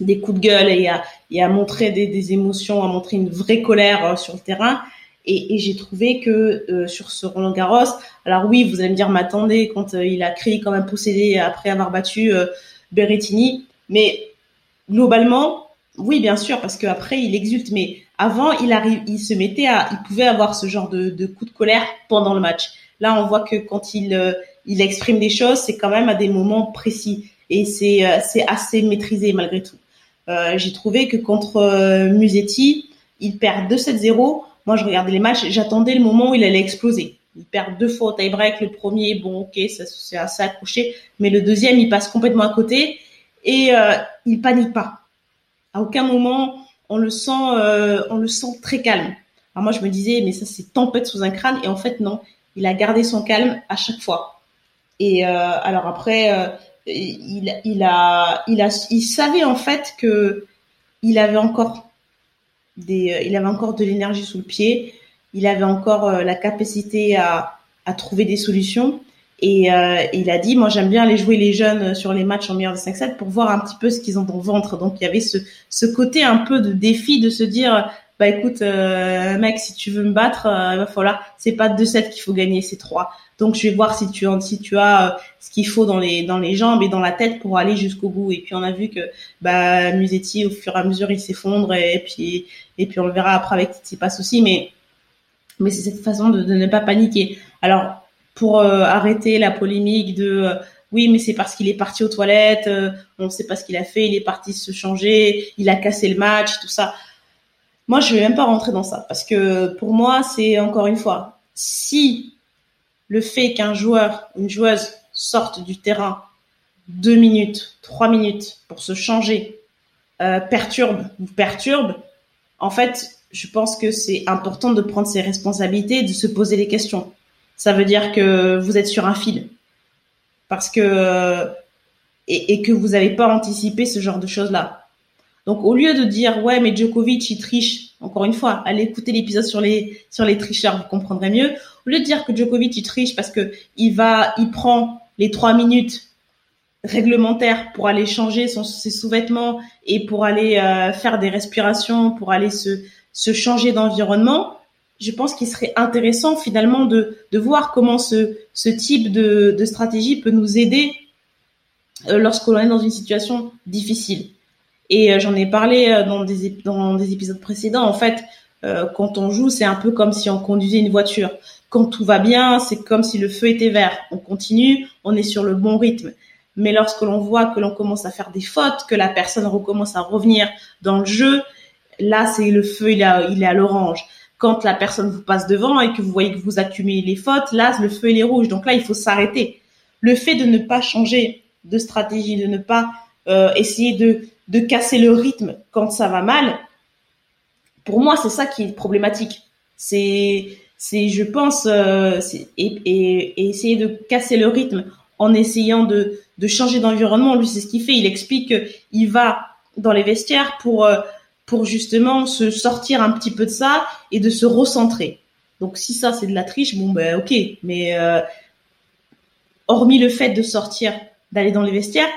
des coups de gueule et à, et à montrer des, des, émotions, à montrer une vraie colère sur le terrain. Et, et j'ai trouvé que euh, sur ce Roland Garros, alors oui, vous allez me dire, m'attendez quand euh, il a créé quand même possédé après avoir battu euh, Berrettini, mais globalement, oui, bien sûr, parce qu'après il exulte, mais avant il arrive, il se mettait à, il pouvait avoir ce genre de, de coup de colère pendant le match. Là, on voit que quand il il exprime des choses, c'est quand même à des moments précis et c'est c'est assez maîtrisé malgré tout. j'ai trouvé que contre Musetti, il perd 2-7-0 moi, je regardais les matchs, j'attendais le moment où il allait exploser. Il perd deux fois au tie-break. Le premier, bon, ok, ça c'est assez accroché, mais le deuxième, il passe complètement à côté et euh, il panique pas. À aucun moment, on le sent, euh, on le sent très calme. Alors moi, je me disais, mais ça c'est tempête sous un crâne, et en fait non, il a gardé son calme à chaque fois. Et euh, alors après, euh, il, il a, il a, il savait en fait que il avait encore des, euh, il avait encore de l'énergie sous le pied, il avait encore euh, la capacité à, à trouver des solutions. Et euh, il a dit, moi j'aime bien aller jouer les jeunes sur les matchs en meilleur de 5-7 pour voir un petit peu ce qu'ils ont dans le ventre. Donc il y avait ce, ce côté un peu de défi de se dire, bah écoute euh, mec, si tu veux me battre, il va c'est pas 2-7 qu'il faut gagner, c'est 3. Donc je vais voir si tu si tu as euh, ce qu'il faut dans les dans les jambes et dans la tête pour aller jusqu'au bout. Et puis on a vu que bah Musetti au fur et à mesure il s'effondre et, puis et puis on le verra après avec Tsitsipas aussi. Mais mais c'est cette façon de, de, ne pas paniquer. Alors pour euh, arrêter la polémique de euh, oui, mais c'est parce qu'il est parti aux toilettes, on ne sait pas ce qu'il a fait, il est parti se changer, il a cassé le match, tout ça. Moi, je vais même pas rentrer dans ça parce que pour moi, c'est encore une fois, si le fait qu'un joueur, une joueuse sorte du terrain deux minutes, trois minutes pour se changer, euh, perturbe ou perturbe, en fait, je pense que c'est important de prendre ses responsabilités et de se poser des questions. Ça veut dire que vous êtes sur un fil. Parce que, et, et que vous n'avez pas anticipé ce genre de choses-là. Donc, au lieu de dire, ouais, mais Djokovic, il triche, encore une fois, allez écouter l'épisode sur les, sur les tricheurs, vous comprendrez mieux. Au lieu de dire que Djokovic il triche parce que il va, il prend les trois minutes réglementaires pour aller changer son, ses sous-vêtements et pour aller euh, faire des respirations, pour aller se, se changer d'environnement, je pense qu'il serait intéressant finalement de, voir comment ce, type de, stratégie peut nous aider euh, lorsque l'on est dans une situation difficile. Et euh, j'en ai parlé euh, dans des, épisodes précédents. En fait, euh, quand on joue, c'est un peu comme si on conduisait une voiture. Quand tout va bien, c'est comme si le feu était vert. On continue, on est sur le bon rythme. Mais lorsque l'on voit que l'on commence à faire des fautes, que la personne recommence à revenir dans le jeu, là, c'est le feu, il est à l'orange. Quand la personne vous passe devant et que vous voyez que vous accumulez les fautes, là, le feu, est rouge. Donc là, il faut s'arrêter. Le fait de ne pas changer de stratégie, de ne pas euh, essayer de de casser le rythme quand ça va mal, pour moi, c'est ça qui est problématique. C'est, c'est, je pense, euh, et, et, essayer de casser le rythme en essayant de, de changer d'environnement. Lui, c'est ce qu'il fait. Il explique qu'il va dans les vestiaires pour, euh, pour justement se sortir un petit peu de ça et de se recentrer. Donc, si ça, c'est de la triche, bon, ben, ok. Mais euh, hormis le fait de sortir, d'aller dans les vestiaires,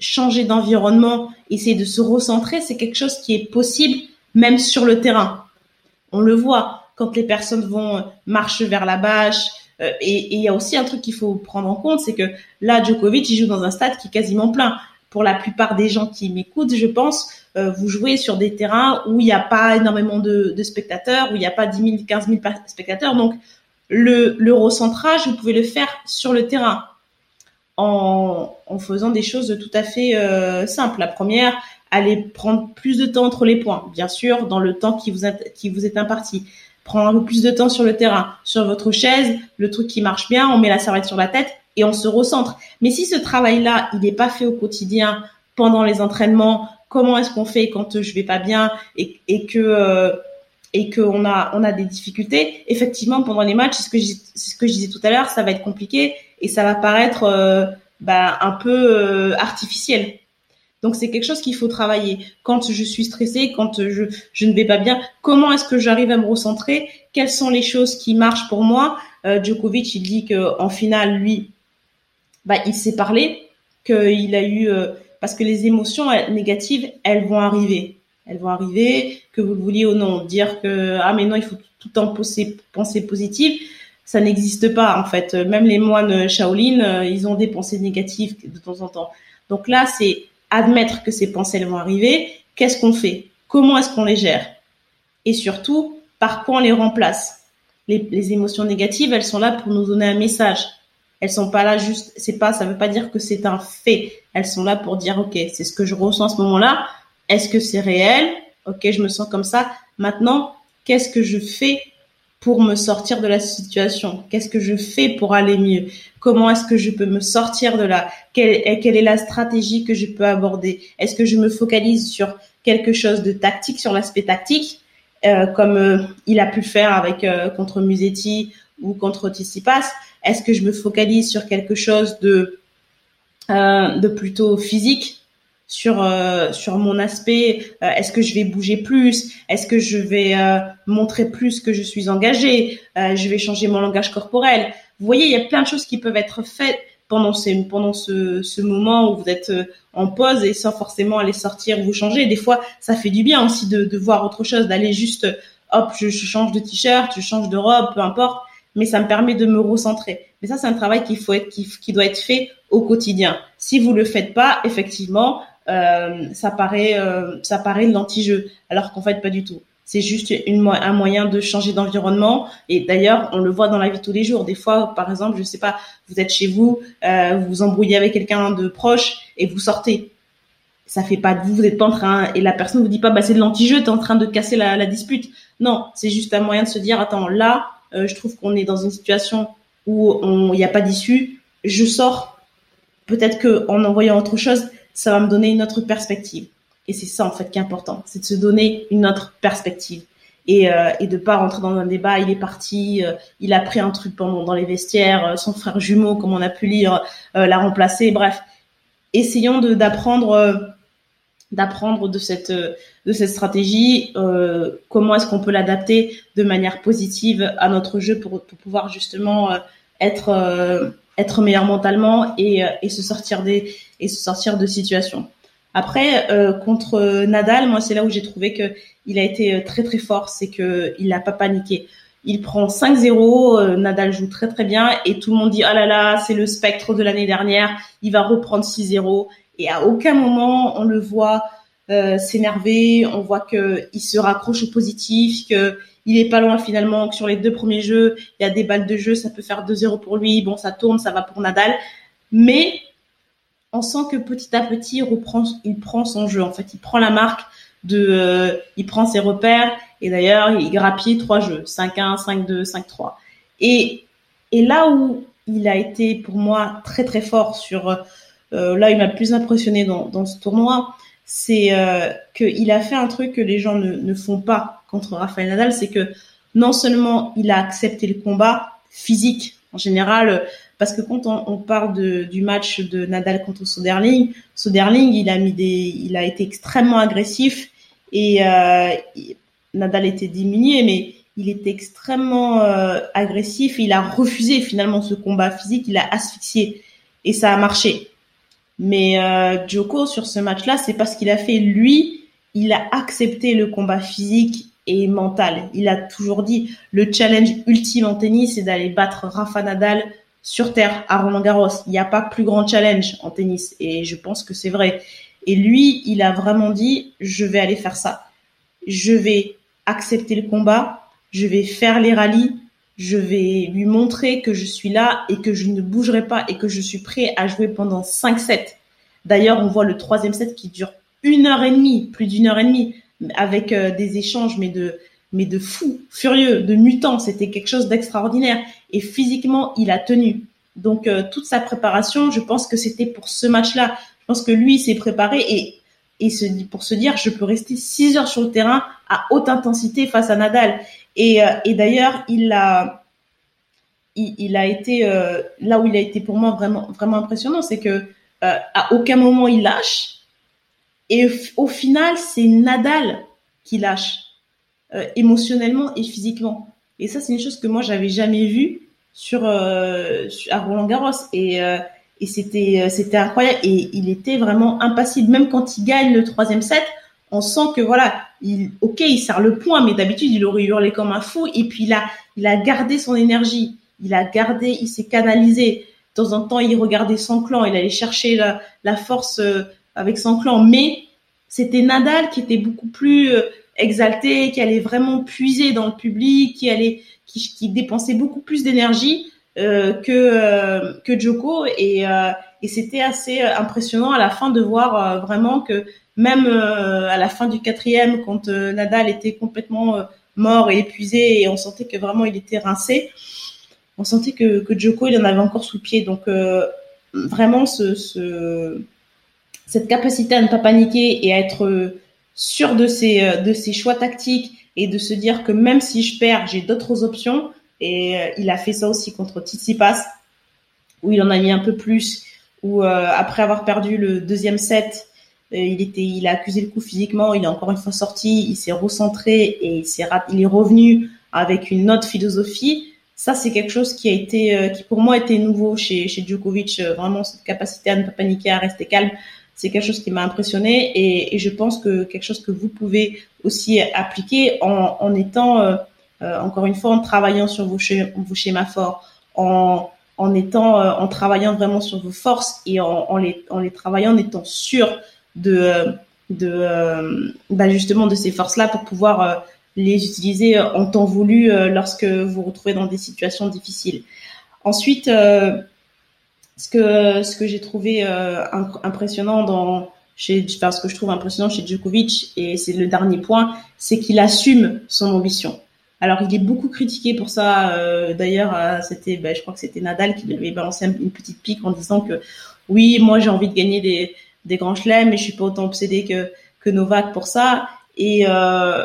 changer d'environnement, essayer de se recentrer, c'est quelque chose qui est possible même sur le terrain. On le voit quand les personnes vont euh, marcher vers la bâche. Euh, et il y a aussi un truc qu'il faut prendre en compte, c'est que là, Djokovic, il joue dans un stade qui est quasiment plein. Pour la plupart des gens qui m'écoutent, je pense, euh, vous jouez sur des terrains où il n'y a pas énormément de, spectateurs, où il n'y a pas 10 000, 15 000 spectateurs. Donc, le, recentrage, vous pouvez le faire sur le terrain en, en faisant des choses tout à fait euh, simples. La première, allez prendre plus de temps entre les points, bien sûr, dans le temps qui vous, qui vous est imparti. Prendre un peu plus de temps sur le terrain, sur votre chaise, le truc qui marche bien, on met la serviette sur la tête et on se recentre. Mais si ce travail-là, il n'est pas fait au quotidien, pendant les entraînements, comment est-ce qu'on fait quand je vais pas bien et, et que euh, qu'on a on a des difficultés, effectivement pendant les matchs, c'est ce que je, ce que je disais tout à l'heure, ça va être compliqué et ça va paraître euh, bah, un peu euh, artificiel. Donc c'est quelque chose qu'il faut travailler. Quand je suis stressée, quand je, je ne vais pas bien, comment est-ce que j'arrive à me recentrer? Quelles sont les choses qui marchent pour moi? Djokovic, il dit que en finale, lui, bah, il s'est parlé, qu'il a eu parce que les émotions négatives, elles vont arriver. Elles vont arriver, que vous le vouliez ou non. Dire que ah mais non, il faut tout le temps penser, penser positive, ça n'existe pas en fait. Même les moines Shaolin, euh, ils ont des pensées négatives de temps en temps. Donc là, c'est admettre que ces pensées elles vont arriver. Qu'est-ce qu'on fait? Comment est-ce qu'on les gère? Et surtout, par quoi on les remplace? Les, les émotions négatives, elles sont là pour nous donner un message. Elles sont pas là juste, c'est pas, ça veut pas dire que c'est un fait. Elles sont là pour dire, ok, c'est ce que je ressens à ce moment-là. Est-ce que c'est réel? Ok, je me sens comme ça. Maintenant, qu'est-ce que je fais pour me sortir de la situation? Qu'est-ce que je fais pour aller mieux? Comment est-ce que je peux me sortir de là? Quelle, est la stratégie que je peux aborder? Est-ce que je me focalise sur quelque chose de tactique, sur l'aspect tactique, euh, comme euh, il a pu faire avec euh, contre Musetti ou contre Tsitsipas? Est-ce que je me focalise sur quelque chose de euh, de plutôt physique sur euh, sur mon aspect euh, Est-ce que je vais bouger plus Est-ce que je vais montrer plus que je suis engagée Je vais changer mon langage corporel. Vous voyez, il y a plein de choses qui peuvent être faites pendant ces pendant ce, ce moment où vous êtes en pause et sans forcément aller sortir vous changer. Des fois, ça fait du bien aussi de, de voir autre chose, d'aller juste hop, je, je change de t-shirt, je change de robe, peu importe mais ça me permet de me recentrer. Mais ça, c'est un travail qu'il faut être, qui, doit être fait au quotidien. Si vous le faites pas, effectivement, euh, ça paraît, euh, ça paraît l'anti-jeu, alors qu'en fait, pas du tout. C'est juste une, un moyen de changer d'environnement. Et d'ailleurs, on le voit dans la vie tous les jours. Des fois, par exemple, je sais pas, vous êtes chez vous, euh, vous vous embrouillez avec quelqu'un de proche et vous sortez. Ça fait pas de vous, vous êtes pas en train, et la personne vous dit pas, bah, c'est de l'anti-jeu, t'es en train de casser la, la dispute. Non, c'est juste un moyen de se dire, attends, là, euh, je trouve qu'on est dans une situation où il n'y a pas d'issue, je sors. Peut-être que en envoyant autre chose, ça va me donner une autre perspective. Et c'est ça en fait qui est important, c'est de se donner une autre perspective et euh, et de pas rentrer dans un débat. Il est parti, euh, il a pris un truc pendant dans les vestiaires, euh, son frère jumeau, comme on a pu lire, l'a remplacé. Bref, essayons d'apprendre d'apprendre de cette de cette stratégie, euh, comment est-ce qu'on peut l'adapter de manière positive à notre jeu pour, pour pouvoir justement euh, être euh, être meilleur mentalement et, et se sortir des et se sortir de situations. Après contre Nadal, moi c'est là où j'ai trouvé que il a été très très fort, c'est que il n'a pas paniqué. Il prend 5-0, Nadal joue très très bien et tout le monde dit ah là là, c'est le spectre de l'année dernière, il va reprendre 6-0 et à aucun moment on le voit euh, s'énerver, on voit que il se raccroche au positif, que il est pas loin finalement, que sur les deux premiers jeux, il y a des balles de jeu, ça peut faire 2-0 pour lui, bon ça tourne, ça va pour Nadal, mais on sent que petit à petit il reprend, il prend son jeu. En fait, il prend la marque de, euh, il prend ses repères. Et d'ailleurs il grappille trois jeux, 5-1, 5-2, 5-3 et et là où il a été pour moi très très fort sur euh, là il m'a plus impressionné dans, dans ce tournoi, c'est euh, qu'il a fait un truc que les gens ne, ne font pas contre Rafael Nadal, c'est que non seulement il a accepté le combat physique en général, parce que quand on, on parle de, du match de Nadal contre Soderling, Soderling il a mis des, il a été extrêmement agressif et euh, Nadal était diminué, mais il était extrêmement euh, agressif. Il a refusé finalement ce combat physique, il a asphyxié et ça a marché. Mais euh, Joko sur ce match-là, c'est parce qu'il a fait lui, il a accepté le combat physique et mental. Il a toujours dit le challenge ultime en tennis, c'est d'aller battre Rafa Nadal sur terre à Roland Garros. Il n'y a pas plus grand challenge en tennis et je pense que c'est vrai. Et lui, il a vraiment dit je vais aller faire ça. Je vais accepter le combat, je vais faire les rallyes, je vais lui montrer que je suis là et que je ne bougerai pas et que je suis prêt à jouer pendant 5 sets. D'ailleurs, on voit le troisième set qui dure une heure et demie, plus d'une heure et demie, avec des échanges, mais de mais de fou, furieux, de mutant. C'était quelque chose d'extraordinaire. Et physiquement, il a tenu. Donc toute sa préparation, je pense que c'était pour ce match-là. Je pense que lui s'est préparé et et se dit pour se dire je peux rester 6 heures sur le terrain à haute intensité face à Nadal. Et, euh, et d'ailleurs, il a il, il a été euh, là où il a été pour moi vraiment vraiment impressionnant, c'est que euh, à aucun moment il lâche. Et au final, c'est Nadal qui lâche émotionnellement et physiquement. Et ça, c'est une chose que moi j'avais jamais vue sur à Roland Garros. Et et c'était euh, c'était incroyable et il était vraiment impassible même quand il gagne le troisième set on sent que voilà il ok il serre le point mais d'habitude il aurait hurlé comme un fou et puis a il a gardé son énergie. Il a gardé il s'est canalisé. De temps en temps il regardait son clan il allait chercher la, la force euh, avec son clan. Mais c'était Nadal qui était beaucoup plus euh, exalté qui allait vraiment puiser dans le public qui allait qui, qui dépensait beaucoup plus d'énergie euh, que euh, que Joko et, euh, et c'était assez impressionnant à la fin de voir vraiment que même à la fin du quatrième quand Nadal était complètement mort et épuisé et on sentait que vraiment il était rincé on sentait que, que Joko il en avait encore sous le pied. Donc vraiment ce, ce, cette capacité à ne pas paniquer et à être sûr de ses de ses choix tactiques et de se dire que même si je perds j'ai d'autres options. Et euh, il a fait ça aussi contre Tsitsipas, où il en a mis un peu plus, où euh, après avoir perdu le deuxième set, euh, il était, il a accusé le coup physiquement, il est encore une fois sorti, il s'est recentré et il s'est, il est revenu avec une autre philosophie. Ça, c'est quelque chose qui a été, qui pour moi était nouveau chez, chez Djokovic, vraiment cette capacité à ne pas paniquer, à rester calme. C'est quelque chose qui m'a impressionné et, et, je pense que quelque chose que vous pouvez aussi appliquer en, en étant euh, encore une fois, en travaillant sur vos, schémas forts, en, en étant, euh, en travaillant vraiment sur vos forces et en, en, les, en les travaillant, en étant sûr de, de, euh, bah justement de ces forces-là pour pouvoir les utiliser en temps voulu lorsque vous vous retrouvez dans des situations difficiles. Ensuite, ce que ce que j'ai trouvé impressionnant dans chez enfin, ce que je trouve impressionnant chez Djokovic et c'est le dernier point, c'est qu'il assume son ambition. Alors il est beaucoup critiqué pour ça. Euh, d'ailleurs, euh, c'était, ben, je crois que c'était Nadal qui lui avait balancé une petite pique en disant que oui, moi j'ai envie de gagner des, des grands chelems, mais je suis pas autant obsédé que que Novak pour ça. Et euh,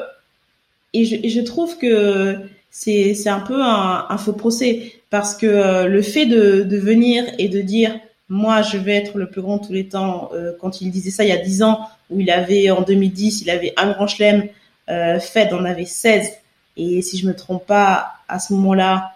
et, je, je trouve que c'est un peu un, un, faux procès parce que le fait de de venir et de dire moi je vais être le plus grand tous les temps quand il disait ça il y a 10 ans où il avait en 2010 il avait un grand chelem Fed en avait 16 et si je me trompe pas, à ce moment-là,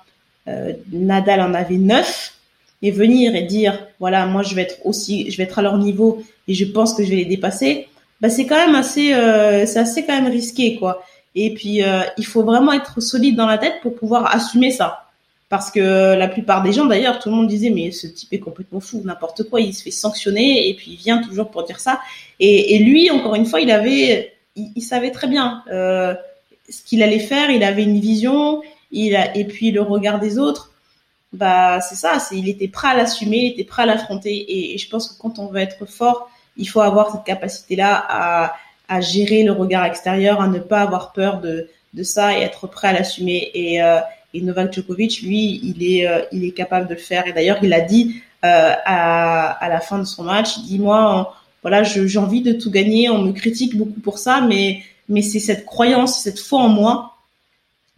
euh, Nadal en avait neuf. Et venir et dire, voilà, moi je vais être aussi, je vais être à leur niveau et je pense que je vais les dépasser, bah c'est quand même assez, euh, c'est assez quand même risqué quoi. Et puis euh, il faut vraiment être solide dans la tête pour pouvoir assumer ça. Parce que la plupart des gens, d'ailleurs, tout le monde disait mais ce type est complètement fou, n'importe quoi, il se fait sanctionner et puis il vient toujours pour dire ça. Et, lui, encore une fois, il avait, il, savait très bien. Ce qu'il allait faire, il avait une vision, il a, et puis le regard des autres, bah c'est ça, c'est il était prêt à l'assumer, il était prêt à l'affronter, et, je pense que quand on veut être fort, il faut avoir cette capacité-là à, à gérer le regard extérieur, à ne pas avoir peur de, de ça et être prêt à l'assumer. Et, euh, et Novak Djokovic, lui, il est, euh, il est capable de le faire. Et d'ailleurs, il a dit euh, à, à la fin de son match, il dit moi, voilà, j'ai envie de tout gagner. On me critique beaucoup pour ça, mais mais c'est cette croyance, cette foi en moi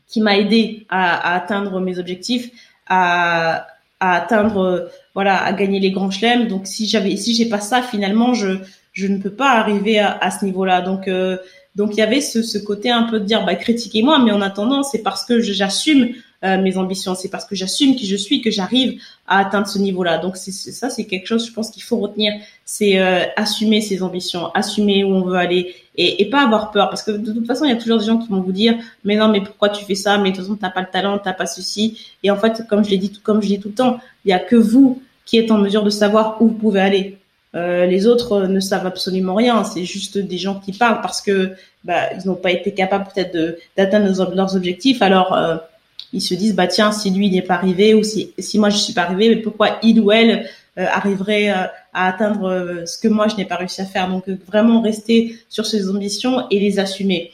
qui m'a aidé à, atteindre mes objectifs, à, atteindre, voilà, à gagner les grands chelems. Donc si j'avais, si j'ai pas ça, finalement, je ne peux pas arriver à, à ce niveau-là. Donc euh, donc il y avait ce, ce côté un peu de dire, bah critiquez-moi, mais en attendant, c'est parce que j'assume euh, mes ambitions. C'est parce que j'assume qui je suis que j'arrive à atteindre ce niveau-là. Donc c'est ça, c'est quelque chose, je pense qu'il faut retenir, c'est euh, assumer ses ambitions, assumer où on veut aller et, et, pas avoir peur. Parce que de toute façon, il y a toujours des gens qui vont vous dire, mais non, mais pourquoi tu fais ça? Mais de toute façon, t'as pas le talent, t'as pas ceci. Et en fait, comme je l'ai dit, comme je dis tout le temps, il y a que vous qui êtes en mesure de savoir où vous pouvez aller. Euh, les autres ne savent absolument rien. C'est juste des gens qui parlent parce que bah, ils n'ont pas été capables peut-être d'atteindre leurs objectifs. Alors euh, ils se disent bah tiens si lui n'est pas arrivé ou si si moi je suis pas arrivé mais pourquoi il ou elle arriverez à atteindre ce que moi je n'ai pas réussi à faire? Donc vraiment rester sur ses ambitions et les assumer.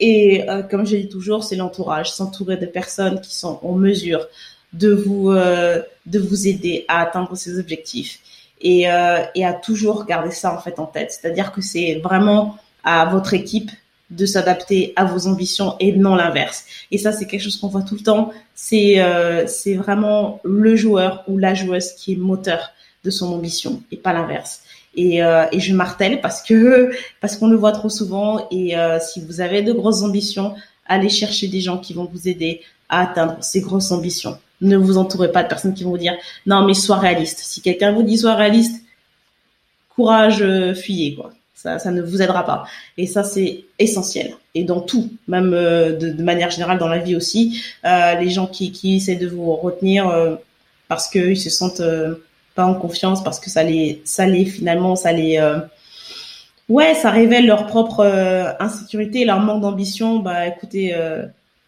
et comme je dis toujours, c'est l'entourage, s'entourer de personnes qui sont en mesure de vous de vous aider à atteindre ces objectifs et, et à toujours garder ça en fait en tête. C'est-à-dire que c'est vraiment à votre équipe de s'adapter à vos ambitions et non l'inverse. Et ça, c'est quelque chose qu'on voit tout le temps. C'est euh, c'est vraiment le joueur ou la joueuse qui est moteur de son ambition et pas l'inverse. Et, euh, et je martèle parce que [laughs] parce qu'on le voit trop souvent. Et euh, si vous avez de grosses ambitions, allez chercher des gens qui vont vous aider à atteindre ces grosses ambitions. Ne vous entourez pas de personnes qui vont vous dire non mais sois réaliste. Si quelqu'un vous dit sois réaliste, courage, fuyez quoi ça, ne vous aidera pas. Et ça, c'est essentiel. Et dans tout, même euh, de, manière générale dans la vie aussi, euh, les gens qui, qui essaient de vous retenir euh, parce qu'ils se sentent pas en confiance, parce que ça les, ça les finalement, ça les, ouais, ça révèle leur propre insécurité, leur manque d'ambition. Bah, écoutez,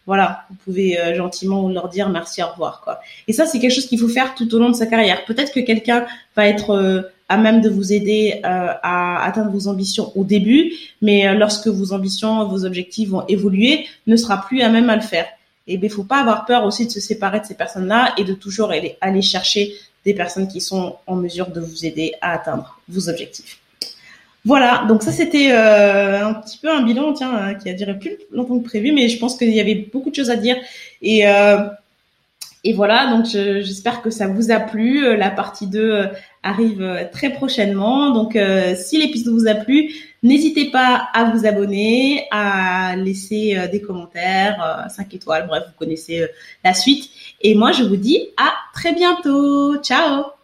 voilà, vous pouvez gentiment leur dire merci, au revoir, quoi. Et ça, c'est quelque chose qu'il faut faire tout au long de sa carrière. Peut-être que quelqu'un va être à même de vous aider euh, à atteindre vos ambitions au début, mais euh, lorsque vos ambitions, vos objectifs vont évoluer, ne sera plus à même à le faire. Et ben, faut pas avoir peur aussi de se séparer de ces personnes-là et de toujours aller, chercher des personnes qui sont en mesure de vous aider à atteindre vos objectifs. Voilà, donc ça c'était euh, un petit peu un bilan tiens hein, qui a duré plus longtemps que prévu, mais je pense qu'il y avait beaucoup de choses à dire et et voilà, donc j'espère que ça vous a plu. Euh, la partie 2 euh, arrive euh, très prochainement. Donc si l'épisode vous a plu, n'hésitez pas à vous abonner, à laisser des commentaires, 5 étoiles, bref, vous connaissez la suite. Et moi, je vous dis à très bientôt. Ciao